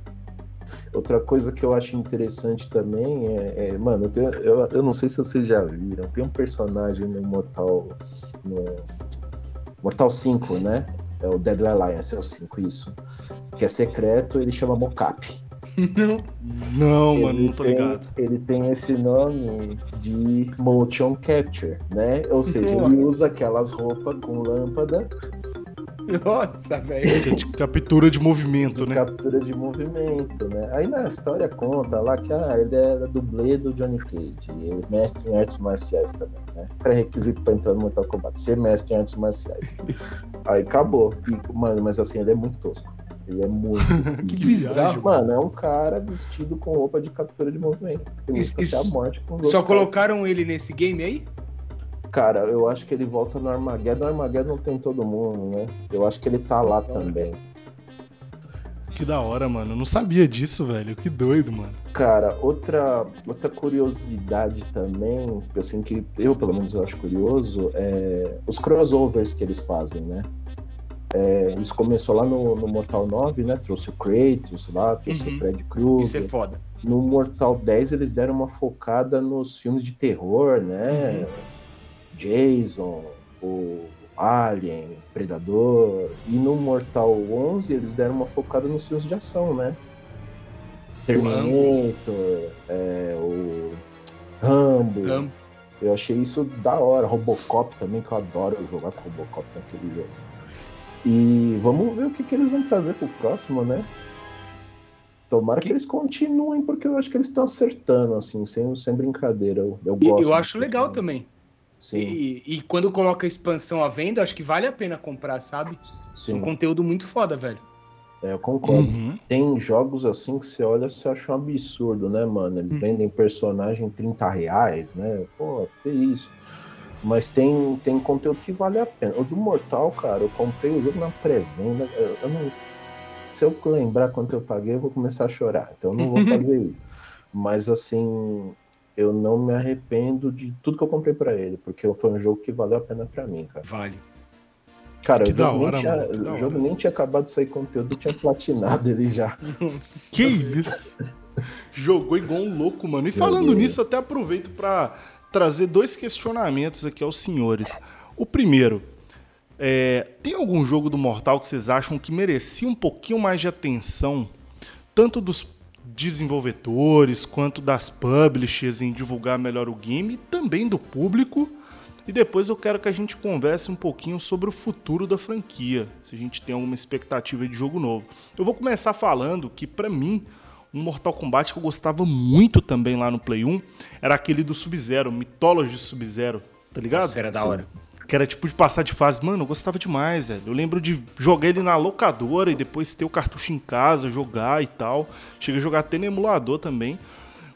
Outra coisa que eu acho interessante também é, é- mano, eu, tenho- eu, eu não sei se vocês já viram, tem um personagem no Mortal, no Mortal 5, né? É o Deadly Alliance, é o 5, isso. Que é secreto, ele chama Mocap. Não. Não, mano, Ele não tô tem- ligado. Ele tem esse nome de motion capture, né? Ou seja, ele Nossa. usa aquelas roupas com lâmpada Nossa, velho. É de captura de movimento, de né? captura de movimento, né? Aí na história conta lá que ah, ele era dublê do Johnny Cage, e ele é mestre em artes marciais também, né? Pré-requisito pra entrar no Mortal Kombat, ser mestre em artes marciais. Aí acabou. E, mano, mas assim, ele é muito tosco. Ele é muito Que bizarro. Mano, é um cara vestido com roupa de captura de movimento. Ele Isso- até isso- a morte com os Só caras. colocaram ele nesse game aí? Cara, eu acho que ele volta no Armageddon. No Armageddon tem todo mundo, né? Eu acho que ele tá lá também. Que da hora, mano. Eu não sabia disso, velho. Que doido, mano. Cara, outra, outra curiosidade também, que assim que eu pelo menos eu acho curioso, é os crossovers que eles fazem, né? É, isso começou lá no, no Mortal 9, né? Trouxe o Kratos lá, trouxe Uhum. o Fred Isso é foda. No Mortal 10 eles deram uma focada nos filmes de terror, né? Uhum. Jason, o Alien, Predador. E no Mortal 11 eles deram uma focada nos filmes de ação, né? Terminator, é, o Rambo. Rambo. Eu achei isso da hora. Robocop também, que eu adoro jogar com Robocop naquele jogo. E vamos ver o que, que eles vão trazer pro próximo, né? Tomara que, Que- eles continuem, porque eu acho que eles estão acertando, assim, sem, sem brincadeira. Eu, eu E gosto. eu acho legal também. Sim, E, e quando coloca a expansão à venda, acho que vale a pena comprar, sabe? É sim. um conteúdo muito foda, velho. É, eu concordo. Uhum. Tem jogos assim que você olha e você acha um absurdo, né, mano? Eles Hum. vendem personagem 30 reais, né? Pô, que isso. Mas tem, tem conteúdo que vale a pena. O do Mortal, cara, eu comprei o jogo na pré-venda. Eu, eu não. Se eu lembrar quanto eu paguei, eu vou começar a chorar. Então eu não vou fazer isso. Mas assim, eu não me arrependo de tudo que eu comprei pra ele, porque foi um jogo que valeu a pena pra mim, cara. Vale. Cara, Que o da jogo, hora, nem, tinha, o jogo nem tinha acabado de sair conteúdo, eu tinha platinado ele já. Que isso? Jogou igual um louco, mano. E Joguei. falando nisso, até aproveito pra trazer dois questionamentos aqui aos senhores. O primeiro, é, tem algum jogo do Mortal que vocês acham que merecia um pouquinho mais de atenção, tanto dos desenvolvedores quanto das publishers em divulgar melhor o game, e também do público? E depois eu quero que a gente converse um pouquinho sobre o futuro da franquia, se a gente tem alguma expectativa de jogo novo. Eu vou começar falando que, pra mim, um Mortal Kombat que eu gostava muito também lá no Play 1 era aquele do Sub-Zero, Mythology Sub-Zero, tá ligado? Nossa, era da hora. Que era tipo de passar de fase. Mano, eu gostava demais, velho. Eu lembro de jogar ele na locadora e depois ter o cartucho em casa, jogar e tal. Cheguei a jogar até no emulador também.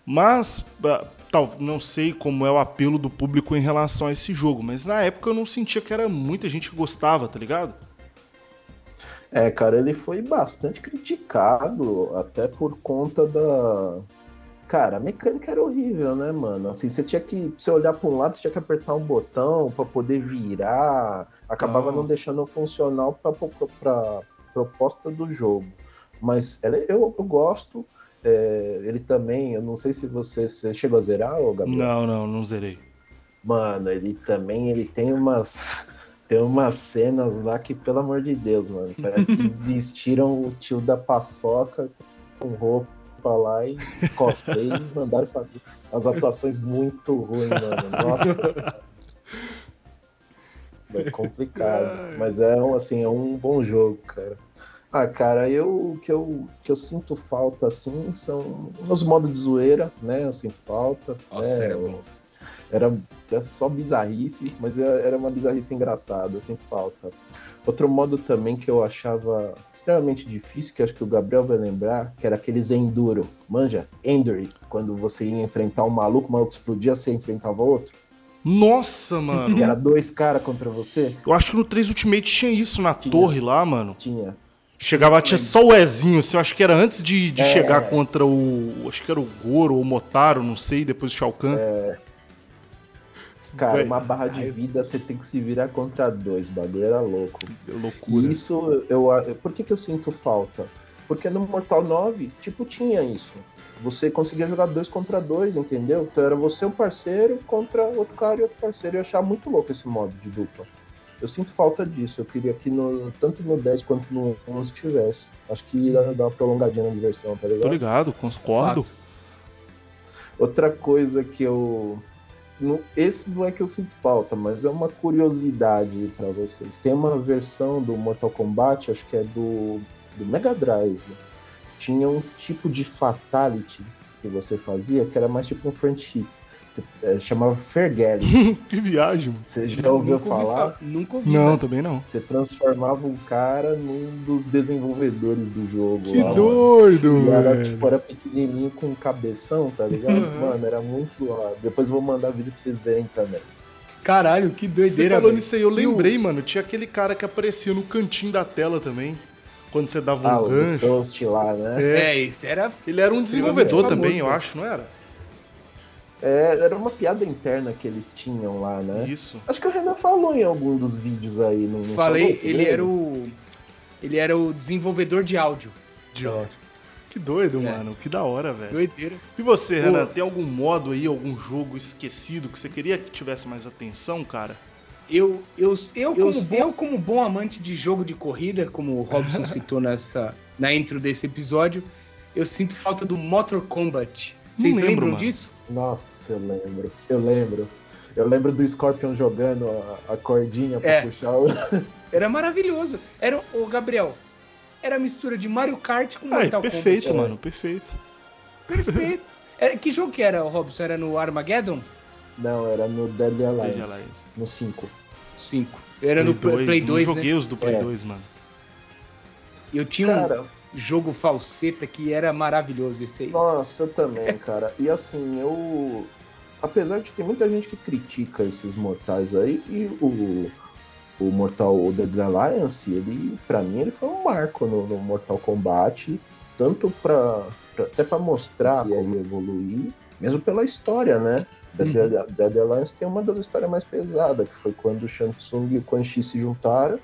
Mas, ah, tal, não sei como é o apelo do público em relação a esse jogo. Mas na época eu não sentia que era muita gente que gostava, tá ligado? É, cara, ele foi bastante criticado, até por conta da. Cara, a mecânica era horrível, né, mano? Assim, você tinha que. Você olhar pra um lado, você tinha que apertar um botão pra poder virar. Acabava Ah. não deixando funcional pra, pra, pra proposta do jogo. Mas ele- eu, eu gosto. é, ele também, eu não sei se você, você chegou a zerar, ô Gabriel. Não, não, não zerei. Mano, ele também ele tem umas tem umas cenas lá que pelo amor de Deus, mano, parece que vestiram o tio da paçoca com roupa lá e cosplay e mandaram fazer as atuações muito ruins, mano. Nossa. É complicado, mas é um assim, é um bom jogo, cara. Ah, cara, eu o que eu que eu sinto falta assim são os modos de zoeira, né? Eu sinto falta, Nossa, né? era bom. Era, era só bizarrice, mas era uma bizarrice engraçada, sem falta. Outro modo também que eu achava extremamente difícil, que acho que o Gabriel vai lembrar, que era aqueles Enduro. Manja? Endury. Quando você ia enfrentar um maluco, o maluco explodia, você enfrentava outro. Nossa, mano. E era dois caras contra você? Eu acho que no 3 Ultimate tinha isso na Tinha. torre lá, mano. Tinha. Chegava, tinha só o Ezinho, assim, eu acho que era antes de, de É. chegar contra o. Acho que era o Goro ou o Motaro, não sei, depois o Shao Kahn. Cara, Véi, uma barra de vida você tem que se virar contra dois. O bagulho era louco. Loucura. E isso, eu, por que, que eu sinto falta? Porque no Mortal 9, tipo, tinha isso. Você conseguia jogar dois contra dois, entendeu? Então era você um parceiro contra outro cara e outro parceiro. Eu achava muito louco esse modo de dupla. Eu sinto falta disso. Eu queria que no, tanto no 10 quanto no 11 tivesse. Acho que ia dar uma prolongadinha na diversão, tá Tô ligado? ligado, concordo. Outra coisa que eu. Esse não é que eu sinto falta, mas é uma curiosidade pra vocês. Tem uma versão do Mortal Kombat, acho que é do, do Mega Drive. Tinha um tipo de fatality que você fazia que era mais tipo um front hit. Você, é, chamava Fergelli. Que viagem, mano. Você já ouviu Nunca ouvi falar? fa- Nunca ouvi. Não, velho. também não. Você transformava um cara num dos desenvolvedores do jogo. Que lá, doido, E era, tipo, era pequenininho com um cabeção, tá ligado? Uhum. Mano, era muito zoado. Depois eu vou mandar vídeo pra vocês verem também. Caralho, que Você doideira, falou velho. nisso aí, eu o- lembrei, mano. Tinha aquele cara que aparecia no cantinho da tela também. Quando você dava Ah, um o gancho. Toast lá, né? É. É, esse era. Ele era um desenvolvedor famoso, também, eu né? acho, não era? É, era uma piada interna que eles tinham lá, né? Isso. Acho que o Renan falou em algum dos vídeos aí. Não, não Falei, falou, ele era o. Ele era o desenvolvedor de áudio. De ódio. Que doido, É. mano. Que da hora, velho. Doideira. E você, Pô. Renan, tem algum modo aí, algum jogo esquecido que você queria que tivesse mais atenção, cara? Eu, eu, eu, como, eu, como bom amante de jogo de corrida, como o Robson citou nessa, na intro desse episódio, eu sinto falta do Motor Combat. Vocês lembro, lembram mano. disso? Nossa, eu lembro. Eu lembro. Eu lembro do Scorpion jogando a, a cordinha pra É. puxar o. Era maravilhoso. Era o Gabriel. Era a mistura de Mario Kart com Ai, Mortal perfeito, Kombat. mano, perfeito. Perfeito. Era, que jogo que era, Robson? Era no Armageddon? Não, era no Deadly Alliance. Dead Alliance. No 5. 5. Era no Play 2, Play não 2 né? joguei os do Play É. 2, mano. Eu tinha um Cara, jogo falseta que era maravilhoso esse aí. nossa, eu também, cara. E assim, eu. Apesar de ter muita gente que critica esses mortais aí, e o, o Mortal o Deadly Alliance, ele, pra mim, ele foi um marco no, no Mortal Kombat, tanto pra, pra- até pra mostrar como evoluir, mesmo pela história, né? Dead, Uhum. Dead Alliance tem uma das histórias mais pesadas, que foi quando o Shang Tsung e o Quan Chi se juntaram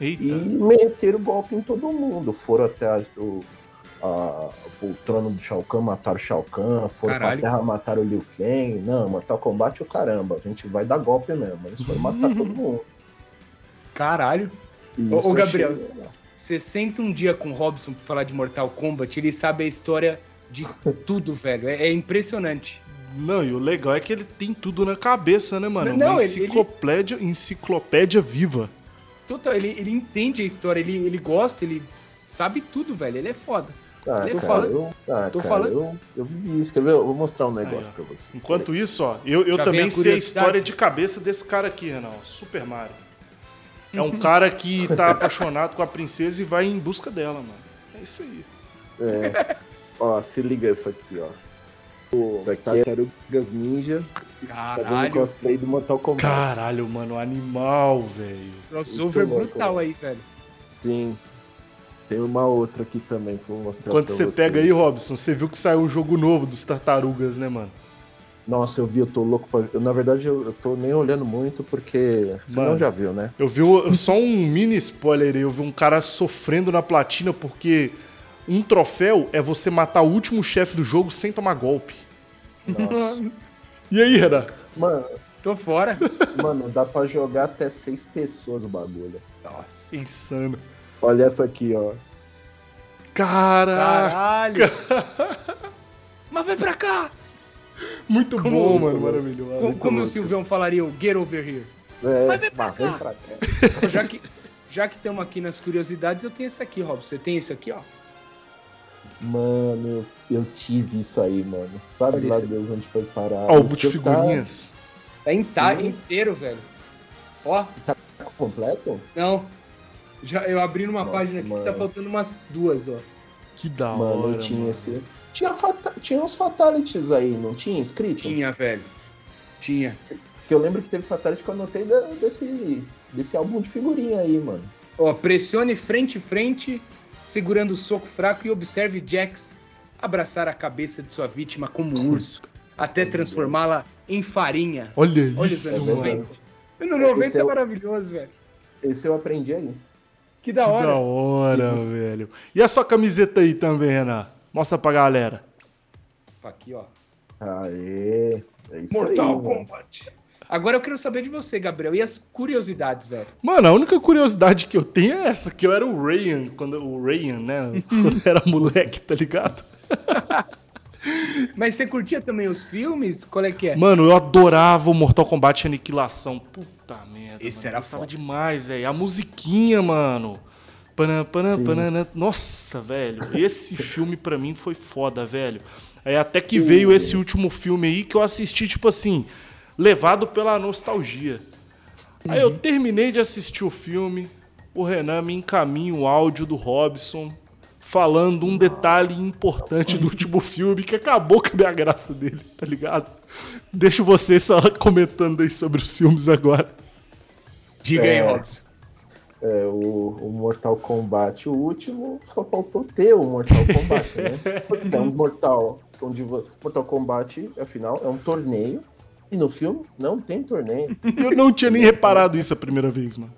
Eita. e meteram golpe em todo mundo. Foram até a- o, a- o trono do Shao Kahn, mataram o Shao Kahn, foram Caralho. pra terra, mataram o Liu Kang. Não, Mortal Kombat é o caramba, a gente vai dar golpe mesmo. Eles foram matar todo mundo. Caralho. Ô, isso ô, Gabriel. achei. Você senta um dia com o Robson pra falar de Mortal Kombat, ele sabe a história de tudo, velho. É, é impressionante. Não, e o legal é que ele tem tudo na cabeça, né, mano? Não, Uma ele- ele- enciclopédia, enciclopédia viva. Total, ele, ele entende a história, ele, ele gosta, ele sabe tudo, velho. Ele é foda. Ah, Tô cara, falando- eu, ah, tô cara, falando- eu, eu vivi isso. Quer ver? Eu vou mostrar um negócio Aí, pra vocês. Enquanto isso, ó, eu, eu Já também a sei a história de cabeça desse cara aqui, Renan. Super Mario. É um cara que tá apaixonado com a princesa e vai em busca dela, mano. É isso aí. É. ó, se liga isso aqui, ó. Isso aqui é Tarugas Ninja fazendo Caralho. cosplay do Mortal Kombat. Caralho, mano, animal, velho. Crossover brutal aí, velho. Sim. Tem uma outra aqui também que eu vou mostrar Enquanto pra você vocês. pega aí, Robson, você viu que saiu um jogo novo dos Tartarugas, né, mano? Nossa, eu vi, eu tô louco pra... eu, Na verdade, eu, eu tô nem olhando muito porque você Mano. não já viu, né? Eu vi só um mini spoiler aí, eu vi um cara sofrendo na platina porque um troféu é você matar o último chefe do jogo sem tomar golpe. Nossa. E aí, Renan? mano, Tô fora. mano, dá pra jogar até seis pessoas o bagulho. Nossa. Insano. Olha essa aqui, ó. Caraca! Caralho. Mas vem pra cá. Muito Como- bom, mano, maravilhoso. Como, como o louco. Silvião falaria, o get over here. É, Mas vem pra bah, vem cá. pra cá. Já que já que estamos aqui nas curiosidades, eu tenho esse aqui, Rob. Você tem esse aqui, ó. Mano, eu, eu tive isso aí, mano. Sabe Olha lá esse- Deus onde foi parar? Ó, o de figurinhas. Tá, tá Sim. inteiro, velho. Ó, Tá completo? não. Já, eu abri numa Nossa, página aqui que tá mano. faltando umas duas, ó. Que da mano, hora, eu tinha mano. esse. Tinha, fata... tinha uns fatalities aí, não tinha escrito? Tinha, velho. Tinha. Que eu lembro que teve fatality que eu anotei da- desse, desse álbum de figurinha aí, mano. Ó, pressione frente frente, segurando o soco fraco e observe Jax abraçar a cabeça de sua vítima como um urso, até transformá-la em farinha. Olha, Olha isso, os velho. anos mano. 90. Ano 90 Esse é é o- maravilhoso, velho. Esse eu aprendi aí. Que da Que hora. da hora, velho. E a sua camiseta aí também, Renan? Mostra pra galera. Aqui, ó. Aê. É isso Mortal aí, mano. Agora eu quero saber de você, Gabriel. E as curiosidades, velho? Mano, a única curiosidade que eu tenho é essa, que eu era o Ryan, quando o Ryan, né? Quando eu era moleque, tá ligado? Mas você curtia também os filmes? Qual é que é? Mano, eu adorava o Mortal Kombat Aniquilação. Puta merda. Esse mano, era eu gostava foda. demais, velho. A musiquinha, mano. Panã, panã, Sim. panã, Nossa, velho. Esse filme pra mim foi foda, velho. Aí até que veio esse último filme aí que eu assisti, tipo assim, levado pela nostalgia. Aí eu terminei de assistir o filme, o Renan me encaminha o áudio do Robson falando um detalhe importante do último filme que acabou com a minha graça dele, tá ligado? Deixo você só comentando aí sobre os filmes agora. Diga aí, É. Robson. É, o, o Mortal Kombat, o último, só faltou ter o Mortal Kombat, né? Porque é um Mortal, onde Mortal Kombat, afinal, é um torneio. E no filme não tem torneio. Eu não tinha nem reparado isso a primeira vez, mano.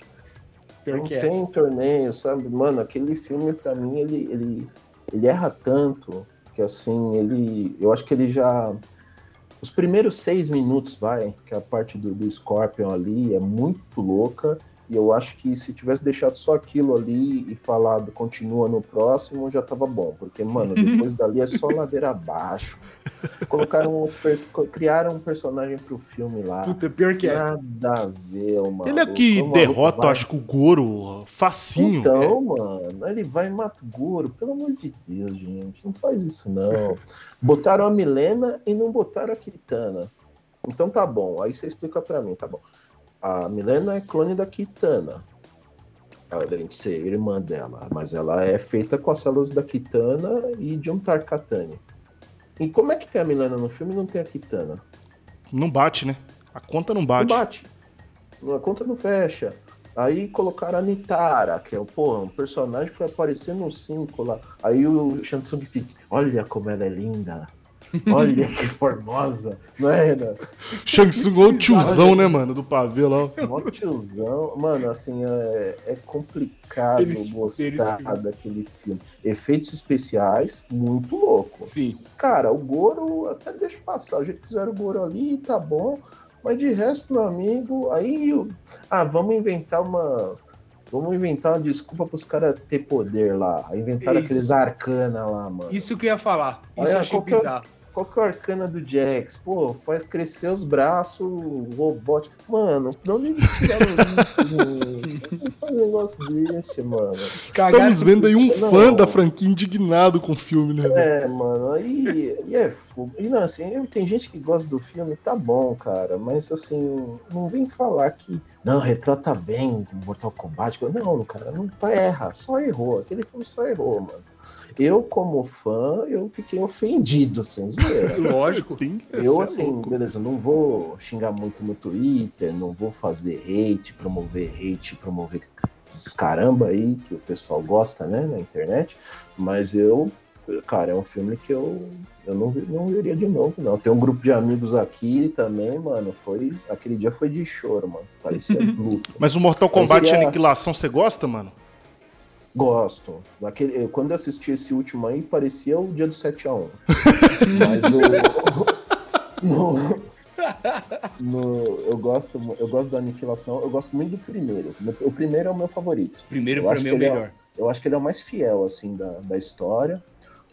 Pior não que é. tem torneio, sabe? Mano, aquele filme pra mim, ele, ele, ele erra tanto que assim, ele. Eu acho que ele já. Os primeiros seis minutos, vai, que é a parte do, do Scorpion ali é muito louca. E eu acho que se tivesse deixado só aquilo ali e falado continua no próximo, já tava bom. Porque, mano, depois dali é só ladeira abaixo. Colocaram um, criaram um personagem pro filme lá. Puta, pior que é. Nada a ver, mano. Ele é que derrota, vai- acho que o Goro facinho. Então, mano, ele vai e mata o Goro. Pelo amor de Deus, gente. Não faz isso, não. Botaram a Milena e não botaram a Kitana. Então tá bom. Aí você explica pra mim, tá bom. A Milena é clone da Kitana. Além de ser irmã dela. Mas ela é feita com as células da Kitana e de um Tarkatane. E como é que tem a Milena no filme e não tem a Kitana? Não bate, né? A conta não Não bate. bate. A conta não fecha. Aí colocaram a Nitara, que é porra, um personagem que foi aparecer no 5 lá. Aí o Shansung fica, olha como ela é linda. Olha que formosa. Não é, Renan? Shang Tsung é o tiozão, né, mano? Do pavê lá. Mó tiozão. Mano, assim, é, é complicado Eles- gostar eles- daquele filme. Efeitos especiais, muito louco. Sim. Cara, o Goro até deixa passar. O jeito que fizeram o Goro ali, tá bom. Mas de resto, meu amigo, aí. o- Ah, vamos inventar uma. Vamos inventar uma desculpa pros caras ter poder lá. Inventaram Isso. aqueles arcana lá, mano. Isso que eu ia falar. Isso Olha, eu achei qual que o- bizarro. Qual que é o arcana do Jax? Pô, faz crescer os braços, robótico. Mano, de onde eles tiraram isso? mano? Não faz um negócio desse, mano. Estamos vendo aí um Não. fã da franquia indignado com o filme, né? É, mano, aí, aí é fogo. E não, assim, tem gente que gosta do filme, tá bom, cara, mas assim, não vem falar que não, retrata bem Mortal Kombat. Não, cara, não tá erra, só errou. Aquele filme só errou, mano. Eu, como fã, eu fiquei ofendido, sem zoeira. Lógico. Tem- Eu, assim, louco. beleza, não vou xingar muito no Twitter, não vou fazer hate, promover hate, promover os caramba aí que o pessoal gosta, né, na internet, mas eu, cara, é um filme que eu, eu não, não veria de novo, não. Tem um grupo de amigos aqui também, mano, foi, aquele dia foi de choro, mano, parecia luto. Mas o Mortal Kombat seria- Aniquilação, você gosta, mano? Gosto. Aquele, quando eu assisti esse último aí, parecia o dia do 7x1. Mas o. No, no- eu, gosto, eu gosto da aniquilação, eu gosto muito do primeiro. O primeiro é o meu favorito. Primeiro Eu pra mim é o é- melhor. Eu acho que ele é o mais fiel, assim, da, da história.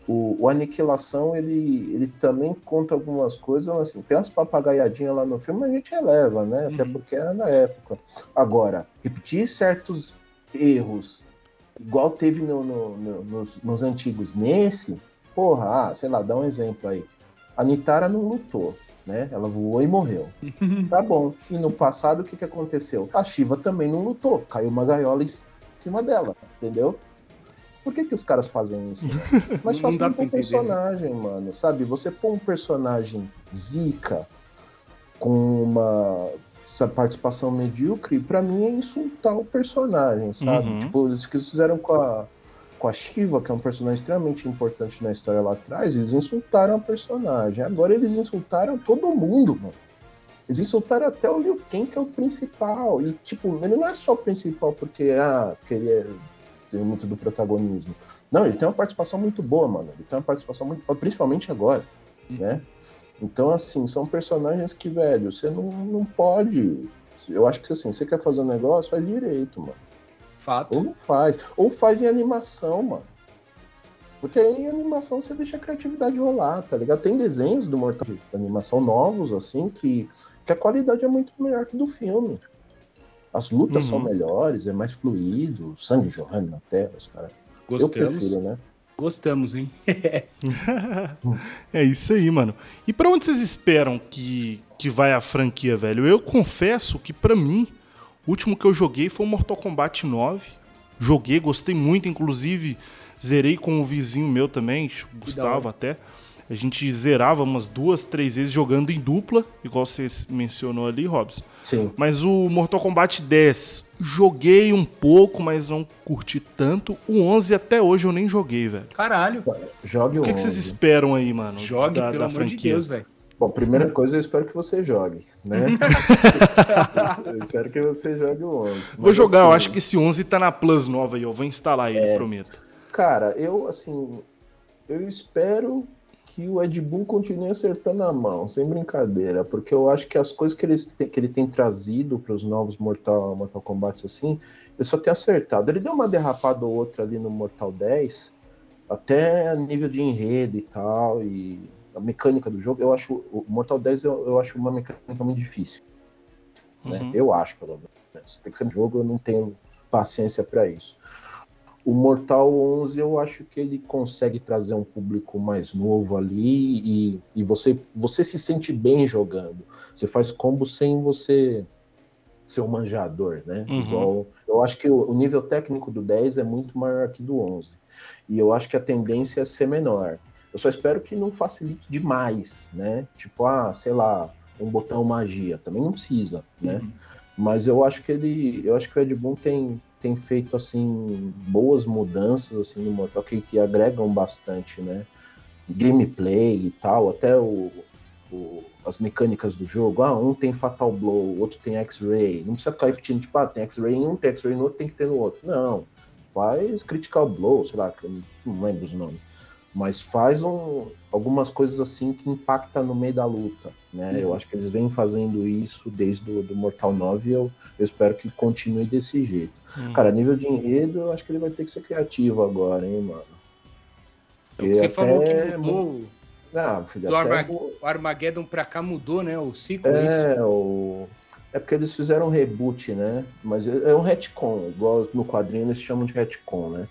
O, o Aniquilação, ele, ele também conta algumas coisas, assim, tem umas papagaiadinhas lá no filme, a gente releva, né? Até Uhum. porque era na época. Agora, repetir certos erros, igual teve no, no- no- nos, nos antigos, nesse, porra, ah, sei lá, dá um exemplo aí. A Nitara não lutou, né? Ela voou e morreu. Tá bom. E no passado, o que, que aconteceu? A Shiva também não lutou. Caiu uma gaiola em cima dela, entendeu? Por que, que os caras fazem isso? Né? Mas faz um entender, personagem, mano. Sabe? Você pôr um personagem zica com uma essa participação medíocre, pra mim é insultar o personagem, sabe? Uhum. Tipo, isso que eles fizeram com a, com a Shiva, que é um personagem extremamente importante na história lá atrás, eles insultaram a personagem. Agora eles insultaram todo mundo, mano. Eles insultaram até o Liu Kang, que é o principal. E, tipo, ele não é só o principal porque, ah, porque ele é, tem muito do protagonismo. Não, ele tem uma participação muito boa, mano. Ele tem uma participação muito boa, principalmente agora, né? Então, assim, são personagens que, velho, você não, não pode. Eu acho que, assim, você quer fazer um negócio, faz direito, mano. Fato. Ou não faz. Ou faz em animação, mano. Porque aí em animação você deixa a criatividade rolar, tá ligado? Tem desenhos do Mortal Kombat, animação novos, assim, que, que a qualidade é muito melhor que do filme. As lutas Uhum. são melhores, é mais fluido, sangue jorrando na tela, os caras. Eu prefiro, né? Gostamos, hein? É isso aí, mano. E pra onde vocês esperam que, que vai a franquia, velho? Eu confesso que pra mim, o último que eu joguei foi o Mortal Kombat 9. Joguei, gostei muito, inclusive zerei com um vizinho meu também, Gustavo até. A gente zerava umas duas, três vezes jogando em dupla, igual você mencionou ali, Robson. Sim. Mas o Mortal Kombat 10, joguei um pouco, mas não curti tanto. O 11 até hoje eu nem joguei, velho. Caralho. Jogue O o que, que vocês 11. esperam aí, mano? Jogue, da, pelo da amor franquia? de Deus, velho. Bom, primeira coisa, eu espero que você jogue, né? eu espero que você jogue o 11. Vou jogar, eu assim, acho que esse 11 tá na Plus nova aí, eu vou instalar ele, prometo. Cara, eu, assim, eu espero que o Ed Boon continue acertando a mão, sem brincadeira, porque eu acho que as coisas que ele, que ele tem trazido para os novos Mortal, Mortal Kombat assim, ele só tem acertado. Ele deu uma derrapada ou outra ali no Mortal 10, até a nível de enredo e tal, e a mecânica do jogo, eu acho, o Mortal 10 eu, eu acho uma mecânica muito difícil. Né? Uhum. Eu acho, pelo menos. Tem que ser um jogo, eu não tenho paciência para isso. O Mortal 11 eu acho que ele consegue trazer um público mais novo ali e, e você, você se sente bem jogando. Você faz combo sem você ser um manjador, né? Uhum. Igual, eu acho que o, o nível técnico do 10 é muito maior que do 11. E eu acho que a tendência é ser menor. Eu só espero que não facilite demais, né? Tipo, ah, sei lá, um botão magia. Também não precisa, né? Uhum. Mas eu acho que ele, eu acho que o Ed Boon tem, tem feito assim boas mudanças assim no Mortal que, que agregam bastante, né? Gameplay e tal, até o, o- as mecânicas do jogo. Ah, um tem Fatal Blow, outro tem X-Ray. Não precisa ficar repetindo, tipo, ah, tem X-Ray em um, tem X-Ray no outro, tem que ter no outro. Não. Faz Critical Blow, sei lá, não lembro os nomes. Mas faz um, algumas coisas assim que impactam no meio da luta, né? Eu acho que eles vêm fazendo isso desde o do Mortal 9 e eu, eu espero que continue desse jeito. Hum. Cara, nível de enredo, eu acho que ele vai ter que ser criativo agora, hein, mano? É o que você falou que até- mudou Ah, filho, do o Armageddon pra cá mudou, né? O ciclo, isso. É, o... é porque eles fizeram um reboot, né? Mas é é um retcon, igual no quadrinho eles chamam de retcon, né?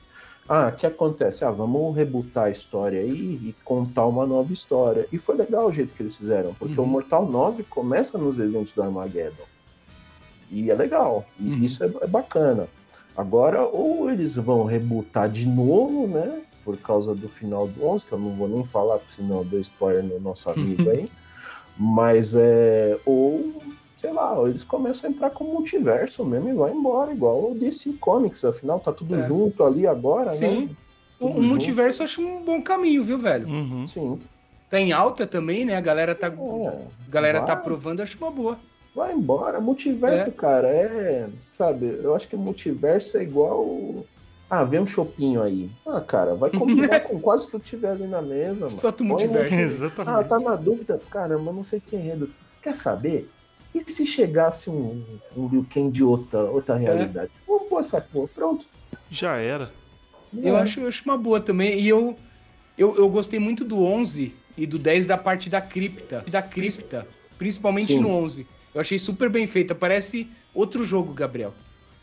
Ah, o que acontece? Ah, vamos rebootar a história aí e contar uma nova história. E foi legal o jeito que eles fizeram, porque Uhum. o Mortal 9 começa nos eventos do Armageddon. E é legal, e Uhum. isso é, é bacana. Agora, ou eles vão rebootar de novo, né? Por causa do final do 11, que eu não vou nem falar, porque senão eu dou spoiler no nosso amigo aí. Mas é. Ou, sei lá, eles começam a entrar com o multiverso mesmo e vai embora, igual o DC Comics, afinal tá tudo É. junto ali agora, Sim. né? O, o Tudo multiverso eu acho um bom caminho, viu, velho? Uhum. Sim. Tá em alta também, né? A galera tá, É, a galera tá vai. aprovando, acho uma boa. Vai embora. Multiverso, É. cara, é. Sabe, eu acho que multiverso é igual. Ah, vem um chopinho aí. Ah, cara, vai combinar com quase tudo que tiver ali na mesa, mano. Só tu multiverso. um- Ah, Exatamente. tá na dúvida? Caramba, não sei quem é. do- Quer saber? E se chegasse um, um Liu Kang de outra, outra realidade? Vamos pôr essa porra, pronto. Já era. Eu É. acho, eu acho uma boa também. E eu, eu, eu gostei muito do 11 e do 10 da parte da cripta. Da cripta. Principalmente Sim. no 11. Eu achei super bem feita. Parece outro jogo, Gabriel.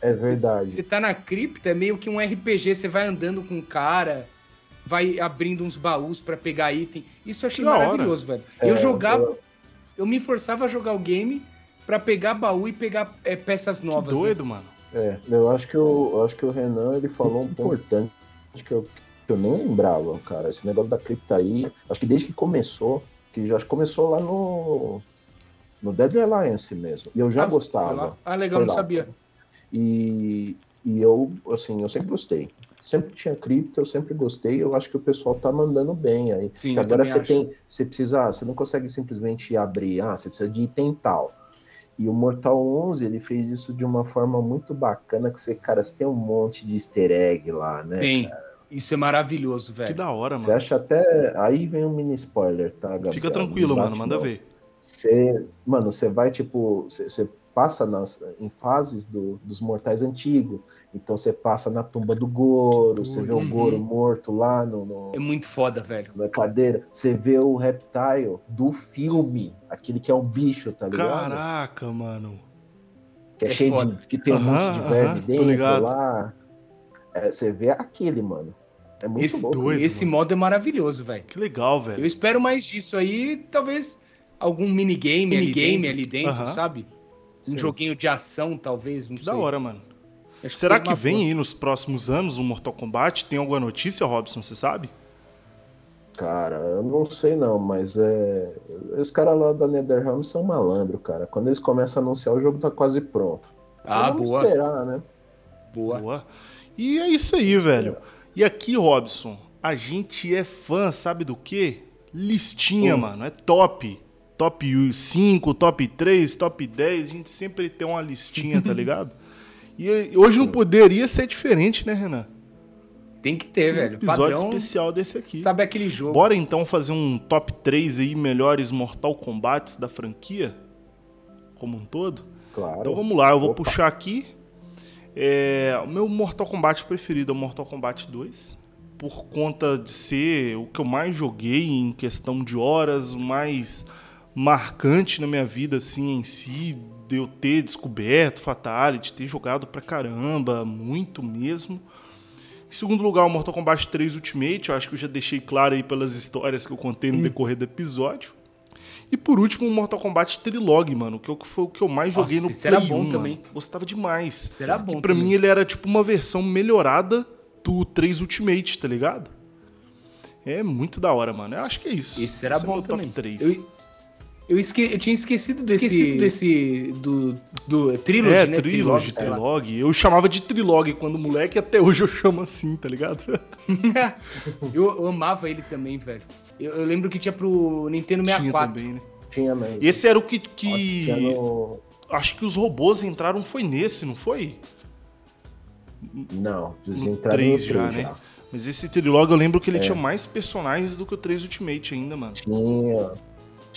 É verdade. Você tá na cripta, é meio que um RPG. Você vai andando com o cara, vai abrindo uns baús pra pegar item. Isso eu achei Da hora. maravilhoso, velho. É, eu jogava, eu- eu me forçava a jogar o game pra pegar baú e pegar é, peças Que novas. né? doido, mano. É, eu acho que o, eu acho que o Renan ele falou um ponto importante que eu, que eu nem lembrava, cara. Esse negócio da cripta aí, acho que desde que começou, que já começou lá no no Deadly Alliance mesmo. E eu já Ah, gostava. Ah, legal, não sabia. E, e eu, assim, eu sempre gostei. Sempre tinha cripto, eu sempre gostei. Eu acho que o pessoal tá mandando bem aí. Sim, Que agora você acho. tem, você precisa, ah, você não consegue simplesmente abrir, ah, você precisa de item tal. E o Mortal 11, ele fez isso de uma forma muito bacana, que você, cara, você tem um monte de easter egg lá, né? Tem. Isso é maravilhoso, Que velho. da hora, Você mano. acha até. Aí vem um mini spoiler, tá, Gabriel? Fica tranquilo, mano. Manda ver. Você, mano, você vai, tipo, você, você passa nas, em fases do- dos mortais antigos. Então você passa na tumba do Goro, você vê o Uhum. Goro morto lá no, no- É muito foda, velho. na cadeira. Você vê o Reptile do filme, aquele que é um bicho, tá ligado? Caraca, mano. que é, é cheio foda. de. que tem um monte de verme tô dentro ligado. lá. É, você vê aquele, mano. É muito Esse, louco. doido, esse mano. modo é maravilhoso, velho. Que legal, Eu velho. espero mais disso aí, talvez algum minigame, minigame ali dentro, Aham. sabe? Um Sim. joguinho de ação, talvez, não Que sei. da hora, mano. Acho Será que uma vem boa. aí nos próximos anos um Mortal Kombat? Tem alguma notícia, Robson? Você sabe? Cara, eu não sei não, mas é. Os caras lá da NetherRealm são malandro, cara. Quando eles começam a anunciar, o jogo tá quase pronto. Ah, Vamos boa, esperar, né? boa. Boa. E é isso aí, velho. E aqui, Robson, a gente é fã, sabe do quê? Listinha, Hum. mano. É top. Top 5, top 3, top 10. A gente sempre tem uma listinha, tá ligado? E hoje não poderia ser diferente, né, Renan? tem que ter, velho. Episódio Padrão, especial desse aqui. Sabe aquele jogo? Bora então fazer um top 3 aí melhores Mortal Kombats da franquia? Como um todo? Claro. Então vamos lá, eu vou Opa. puxar aqui. É, o meu Mortal Kombat preferido é o Mortal Kombat 2. Por conta de ser o que eu mais joguei em questão de horas, o mais marcante na minha vida, assim, em si, de eu ter descoberto Fatality, ter jogado pra caramba, muito mesmo. Em segundo lugar, o Mortal Kombat 3 Ultimate, eu acho que eu já deixei claro aí pelas histórias que eu contei no decorrer do episódio. E por último, o Mortal Kombat Trilogy, mano, que eu- que foi o que eu mais joguei Nossa, no Play era bom 1, mano. também. Gostava demais. Era bom Que pra também. mim ele era tipo uma versão melhorada do 3 Ultimate, tá ligado? É muito da hora, mano. Eu acho que é isso. Esse era Esse é bom meu também. top 3. Eu, eu, esque- eu tinha esquecido desse, Esquecido desse do, do Trilogy, é, né? Trilogy. Trilogy. Eu chamava de Trilogy quando moleque e até hoje eu chamo assim, tá ligado? eu, eu amava ele também, velho. Eu, eu lembro que tinha pro Nintendo Tinha 64. também, né? Tinha mesmo. Esse era o que. Nossa, que... ano- Acho que os robôs entraram foi nesse, não foi? Não, eles No entraram 3 no já, 3 né? Mas esse Trilogy eu lembro que É. ele tinha mais personagens do que o 3 Ultimate ainda, mano. Tinha.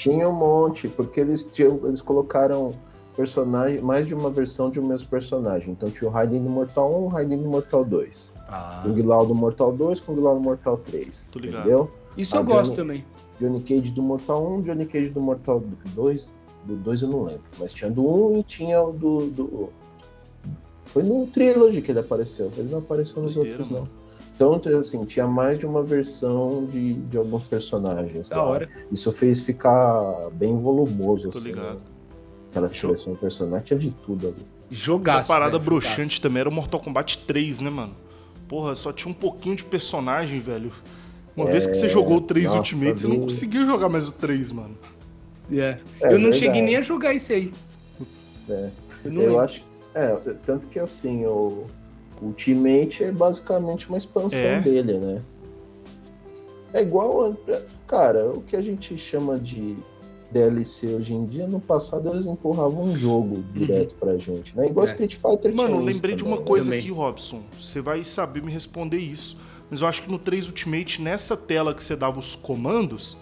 Tinha um monte, porque eles, tinham, eles colocaram personagem, mais de uma versão de um mesmo personagem. Então tinha o Raiden do Mortal 1 o Raiden do Mortal 2. Ah, Kung Lao do Mortal 2, Kung Lao do Mortal 3. Tô ligado. Entendeu? isso eu Ah, gosto Johnny- também. Johnny Cage do Mortal 1, Johnny Cage do Mortal 2. Do 2 eu não lembro. Mas tinha do 1 e tinha o do. do... Foi no Trilogy que ele apareceu. Ele não apareceu nos Doideira, outros, não. Então, assim, tinha mais de uma versão de, de alguns personagens. Da lá. hora. Isso fez ficar bem volumoso, Tô assim. ligado. né? Aquela seleção de personagem tinha de tudo ali. Jogaço. parada velho, broxante também era o Mortal Kombat 3, né, mano? Porra, só tinha um pouquinho de personagem, velho. Uma vez que você jogou o 3 É, nossa, Ultimate, você não bem- conseguia jogar mais o 3, mano. jogaço. É. É, eu não verdade. cheguei nem a jogar esse aí. É. Eu não Eu acho. É, tanto que assim, o o Ultimate é basicamente uma expansão É. dele, né? É igual. a- Cara, o que a gente chama de DLC hoje em dia, no passado eles empurravam um jogo direto pra gente, né? Igual É. Street Fighter Mano, lembrei de uma né? coisa Também. aqui, Robson. Você vai saber me responder isso. Mas eu acho que no 3 Ultimate, nessa tela que você dava os comandos,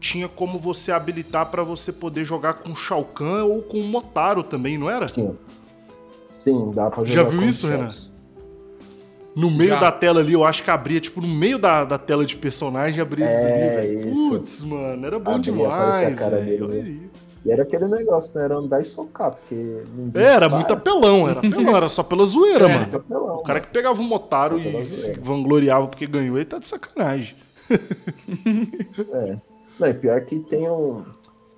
tinha como você habilitar pra você poder jogar com o Shao Kahn ou com o Motaro também, não era? Tinha. Sim, dá pra jogar Já viu com isso, Renan? No meio Já. da tela ali, eu acho que abria, tipo, no meio da, da tela de personagem, abria eles ali, É, velho. isso. Putz, mano, era bom Abria, demais, cara dele, né? E era aquele negócio, né? Era andar e socar, porque. ninguém Era para, muito apelão, era apelão, era só pela zoeira, É. mano. apelão, O cara que pegava um Motaro e se vangloriava porque ganhou, ele tá de sacanagem. É. Não, e pior que tem um.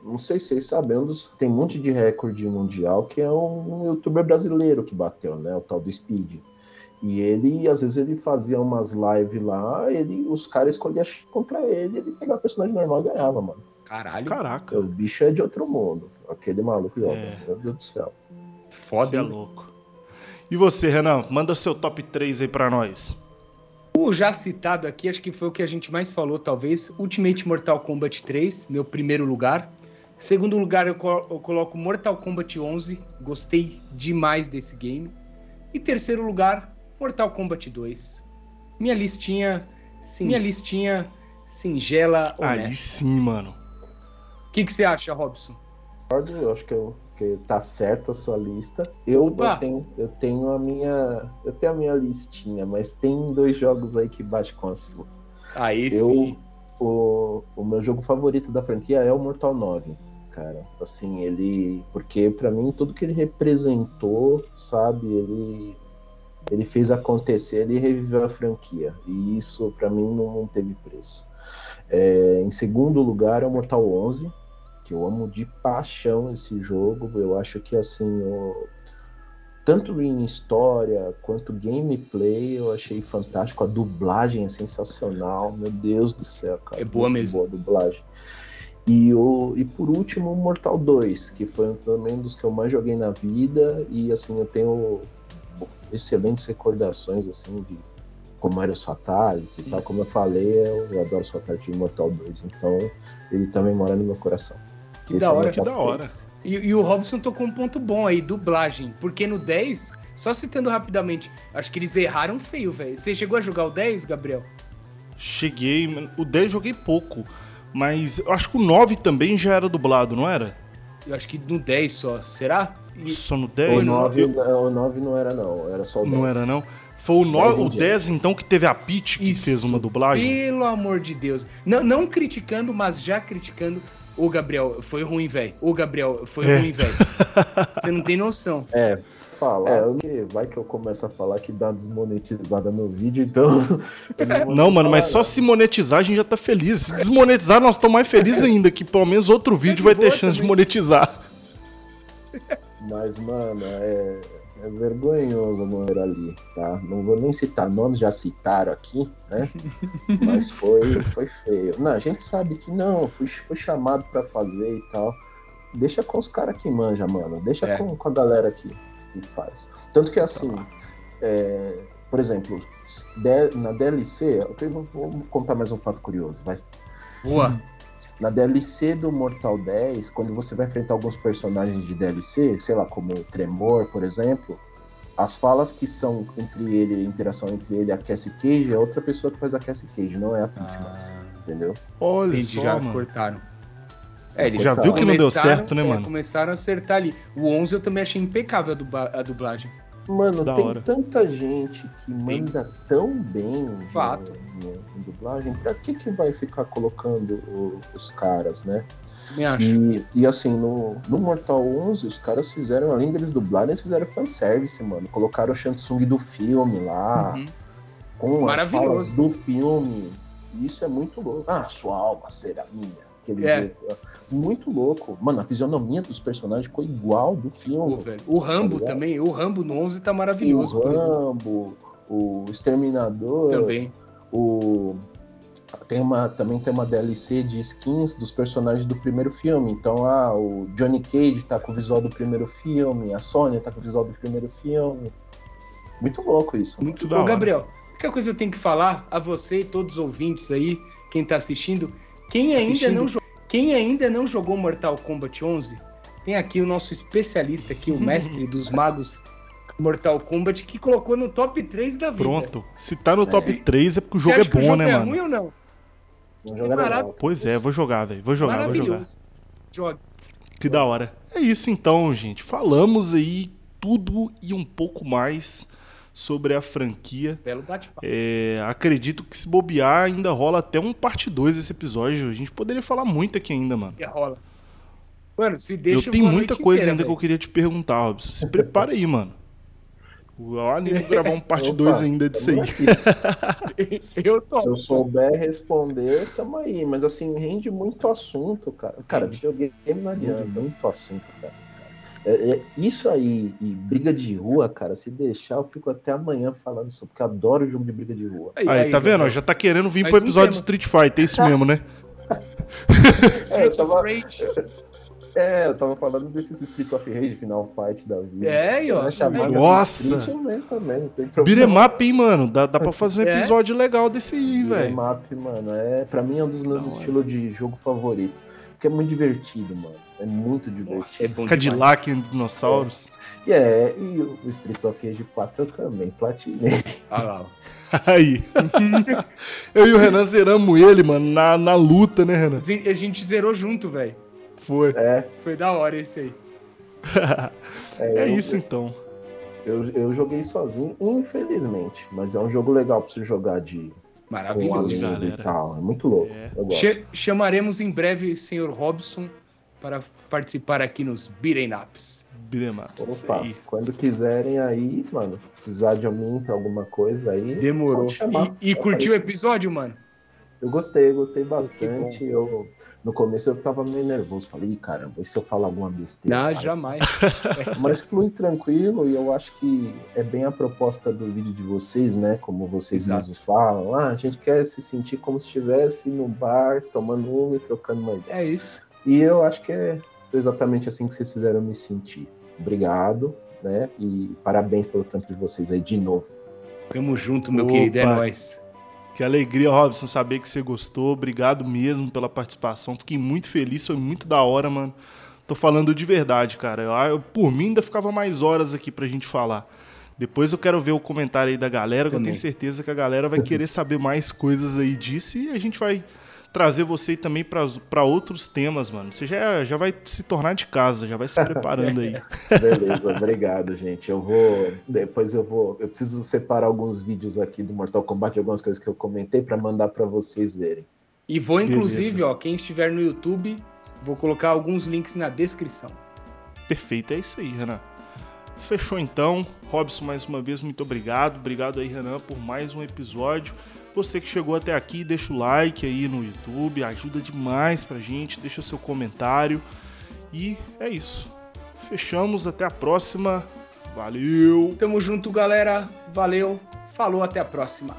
Não sei se vocês sabem, um dos- tem um monte de recorde mundial que é um youtuber brasileiro que bateu, né? O tal do Speed. E ele, às vezes, ele fazia umas lives lá, ele, os caras escolhiam contra ele, ele pegava o personagem normal e ganhava, mano. Caralho. Caraca, O bicho é de outro mundo. Aquele maluco joga, É. meu Deus do céu. Foda, você é louco. E você, Renan, manda seu top 3 aí pra nós. O já citado aqui, acho que foi o que a gente mais falou, talvez. Ultimate Mortal Kombat 3, meu primeiro lugar. Segundo lugar, eu, co- eu coloco Mortal Kombat 11. Gostei demais desse game. E terceiro lugar, Mortal Kombat 2. Minha listinha, sim, minha listinha singela, Aí sim, mano. O que, que você acha, Robson? Eu acho que, eu, que tá certa a sua lista. Eu, eu tenho, eu tenho a minha. Eu tenho a minha listinha, mas tem dois jogos aí que bate com a sua. Aí Eu, sim. o, o meu jogo favorito da franquia é o Mortal 9, cara. Assim, ele. Porque pra mim tudo que ele representou, sabe, ele. Ele fez acontecer, ele reviveu a franquia. E isso pra mim não, teve preço. É, em segundo lugar é o Mortal 11, que eu amo de paixão esse jogo. Eu acho que assim, o- tanto em história quanto gameplay, eu achei fantástico. A dublagem é sensacional, meu Deus do céu, cara. É boa mesmo. Boa dublagem. E, o, e por último, o Mortal 2, que foi também um dos que eu mais joguei na vida. E assim, eu tenho excelentes recordações assim de como era os Fatalities e tal. Como eu falei, eu adoro os Fatalities de Mortal 2. Então, ele também mora no meu coração. Que Esse da é o hora. meu Que da hora. E, e o Robson tocou um ponto bom aí, dublagem. Porque no 10, Só citando rapidamente, acho que eles erraram feio, velho. Você chegou a jogar o 10, Gabriel? Cheguei, mano. o 10 joguei pouco, mas eu acho que o 9 também já era dublado, não era? Eu acho que no 10 só. Será? E- Só no O 10? 9, Eu- não, o 9 não era, não. Era só o 10. Não era, não? Foi o, 9, o em diante. 10, então, que teve a Peach que Isso. fez uma dublagem? Pelo amor de Deus. Não, não criticando, mas já criticando. Ô, Gabriel, foi ruim, velho. Ô, Gabriel, foi É. ruim, velho. Você não tem noção. É, falar. É, vai que eu começo a falar que dá desmonetizada no vídeo, então. vou Não, mano, mas só se monetizar a gente já tá feliz. Se desmonetizar, nós estamos mais felizes ainda, que pelo menos outro vídeo vai ter chance de monetizar. Mas, mano, é, é vergonhoso não era ali, tá? Não vou nem citar nomes, já citaram aqui, né? Mas foi, foi feio. Não, a gente sabe que não, fui, fui chamado pra fazer e tal. Deixa com os caras que manja, mano. Deixa É. com, com a galera que, que faz. Tanto que assim, é, por exemplo, na DLC, eu tenho- vou contar mais um fato curioso, vai. Boa. Na DLC do Mortal 10, quando você vai enfrentar alguns personagens de DLC, sei lá, como o Tremor, por exemplo, as falas que são entre ele, a interação entre ele e a Cassie Cage é outra pessoa que faz a Cassie Cage, não é a Peach mais, entendeu? Olha Entendi, só, já mano. cortaram. É, eles Já viu que não deu certo, né, é, mano? Começaram a acertar ali. O 11 eu também achei impecável a, dubla- a dublagem. Mano, Da tem hora. tanta gente que manda tão bem Fato. no- em dublagem, pra que que vai ficar colocando o- os caras, né? Me acho. E, e assim, no, no Mortal 11, os caras fizeram, além deles dublarem, eles fizeram fanservice, mano. Colocaram o Shansung do filme lá, Uhum. com as Maravilhoso. falas do filme. Isso é muito louco. Ah, sua alma será minha. Aquele É. jeito. Muito louco. Mano, a fisionomia dos personagens ficou igual do filme. Pô, velho. O Rambo ligado? também. O Rambo no 11 tá o maravilhoso, exemplo. Rambo, o Exterminador, Também. o tem uma também tem uma DLC de skins dos personagens do primeiro filme. Então, ah, o Johnny Cage tá com o visual do primeiro filme, a Sônia tá com o visual do primeiro filme. Muito louco isso. Muito da hora. Gabriel, única coisa que eu tenho que falar a você e todos os ouvintes aí, quem tá assistindo, quem ainda, Assistindo. não, jo- quem ainda não jogou Mortal Kombat 11, tem aqui o nosso especialista aqui, o mestre dos magos Mortal Kombat, que colocou no top 3 da vida. Pronto. Se tá no top 3 é porque o Você jogo é que o bom, jogo né, é mano? ruim ou não? Um jogo é. Pois é, vou jogar, velho. Vou jogar, vou jogar. Joga. Que da hora. É isso então, gente. Falamos aí tudo e um pouco mais sobre a franquia. Belo bate-papo. É, acredito que se bobear ainda rola até um parte 2 desse episódio. A gente poderia falar muito aqui ainda, mano. Que rola. Mano, se deixa eu tenho muita coisa inteira, ainda que eu queria te perguntar, Robson. Se prepara aí, mano. Eu animo gravar um parte Opa, 2 ainda disso aí. Eu Se topo. eu souber responder, tamo aí. Mas assim, rende muito assunto, cara. Cara, videogame não adianta, muito assunto, cara. É- é isso aí, e briga de rua, cara, se deixar, eu fico até amanhã falando isso, porque eu adoro jogo de briga de rua. Aí, tá vendo? Gabriel. Já tá querendo vir pro episódio de. Street Fighter, é isso mesmo, né? É, eu tava, Rage. é, eu tava falando desses Streets of Rage, Final Fight da vida. É, aí, ó. De Nossa! Beat'em problema. up, hein, mano? Dá, dá pra fazer um É? episódio legal desse aí, velho. Beat'em up, mano, é, pra mim é um dos meus estilos de jogo favorito. Porque é muito divertido, mano. É muito divertido. Nossa, É bom Cadillac e dinossauros. E é, e o Streets of Rage 4 eu também platinei. Olha lá. ó. Aí. eu e o Renan zeramos ele, mano, na, na luta, né, Renan? A gente zerou junto, velho. Foi. É, Foi da hora esse aí. É eu- isso então. Eu, eu joguei sozinho, infelizmente. Mas é um jogo legal pra você jogar de Maravilhoso. galera. e tal. É muito louco. É. Eu gosto. Che- chamaremos em breve o senhor Robson para participar aqui nos Beaten Ups. Beat'em ups, Opa, aí. quando quiserem aí, mano, precisar de mim pra alguma coisa aí. Demorou. E, e curtiu o episódio, mano? Eu gostei, gostei que bastante. Eu, no começo eu tava meio nervoso. Falei, "Ih, caramba, e se eu falar alguma besteira? Não, cara?" jamais. Mas flui tranquilo e eu acho que é bem a proposta do vídeo de vocês, né? Como vocês Exato. mesmos falam. Ah, a gente quer se sentir como se estivesse no bar, tomando uma e trocando uma ideia. É isso. E eu acho que é exatamente assim que vocês fizeram me sentir. Obrigado, né? E parabéns pelo trampo de vocês aí de novo. Tamo junto, meu Opa. querido. É nóis. Que alegria, Robson, saber que você gostou. Obrigado mesmo pela participação. Fiquei muito feliz, foi muito da hora, mano. Tô falando de verdade, cara. Eu, eu- por mim, ainda ficava mais horas aqui pra gente falar. Depois eu quero ver o comentário aí da galera, que eu tenho certeza que a galera vai querer saber mais coisas aí disso e a gente vai trazer você também para outros temas, mano. Você já, já vai se tornar de casa, já vai se preparando aí. Beleza, obrigado, gente. Eu vou. Depois eu vou. Eu preciso separar alguns vídeos aqui do Mortal Kombat, algumas coisas que eu comentei, pra mandar pra vocês verem. E vou, inclusive, Beleza. ó, quem estiver no YouTube, vou colocar alguns links na descrição. Perfeito, é isso aí, Renan. Fechou então. Robson, mais uma vez, muito obrigado. Obrigado aí, Renan, por mais um episódio. Você que chegou até aqui, deixa o like aí no YouTube, ajuda demais pra gente, deixa o seu comentário. E é isso. Fechamos, até a próxima. Valeu! Tamo junto, galera. Valeu. Falou, até a próxima.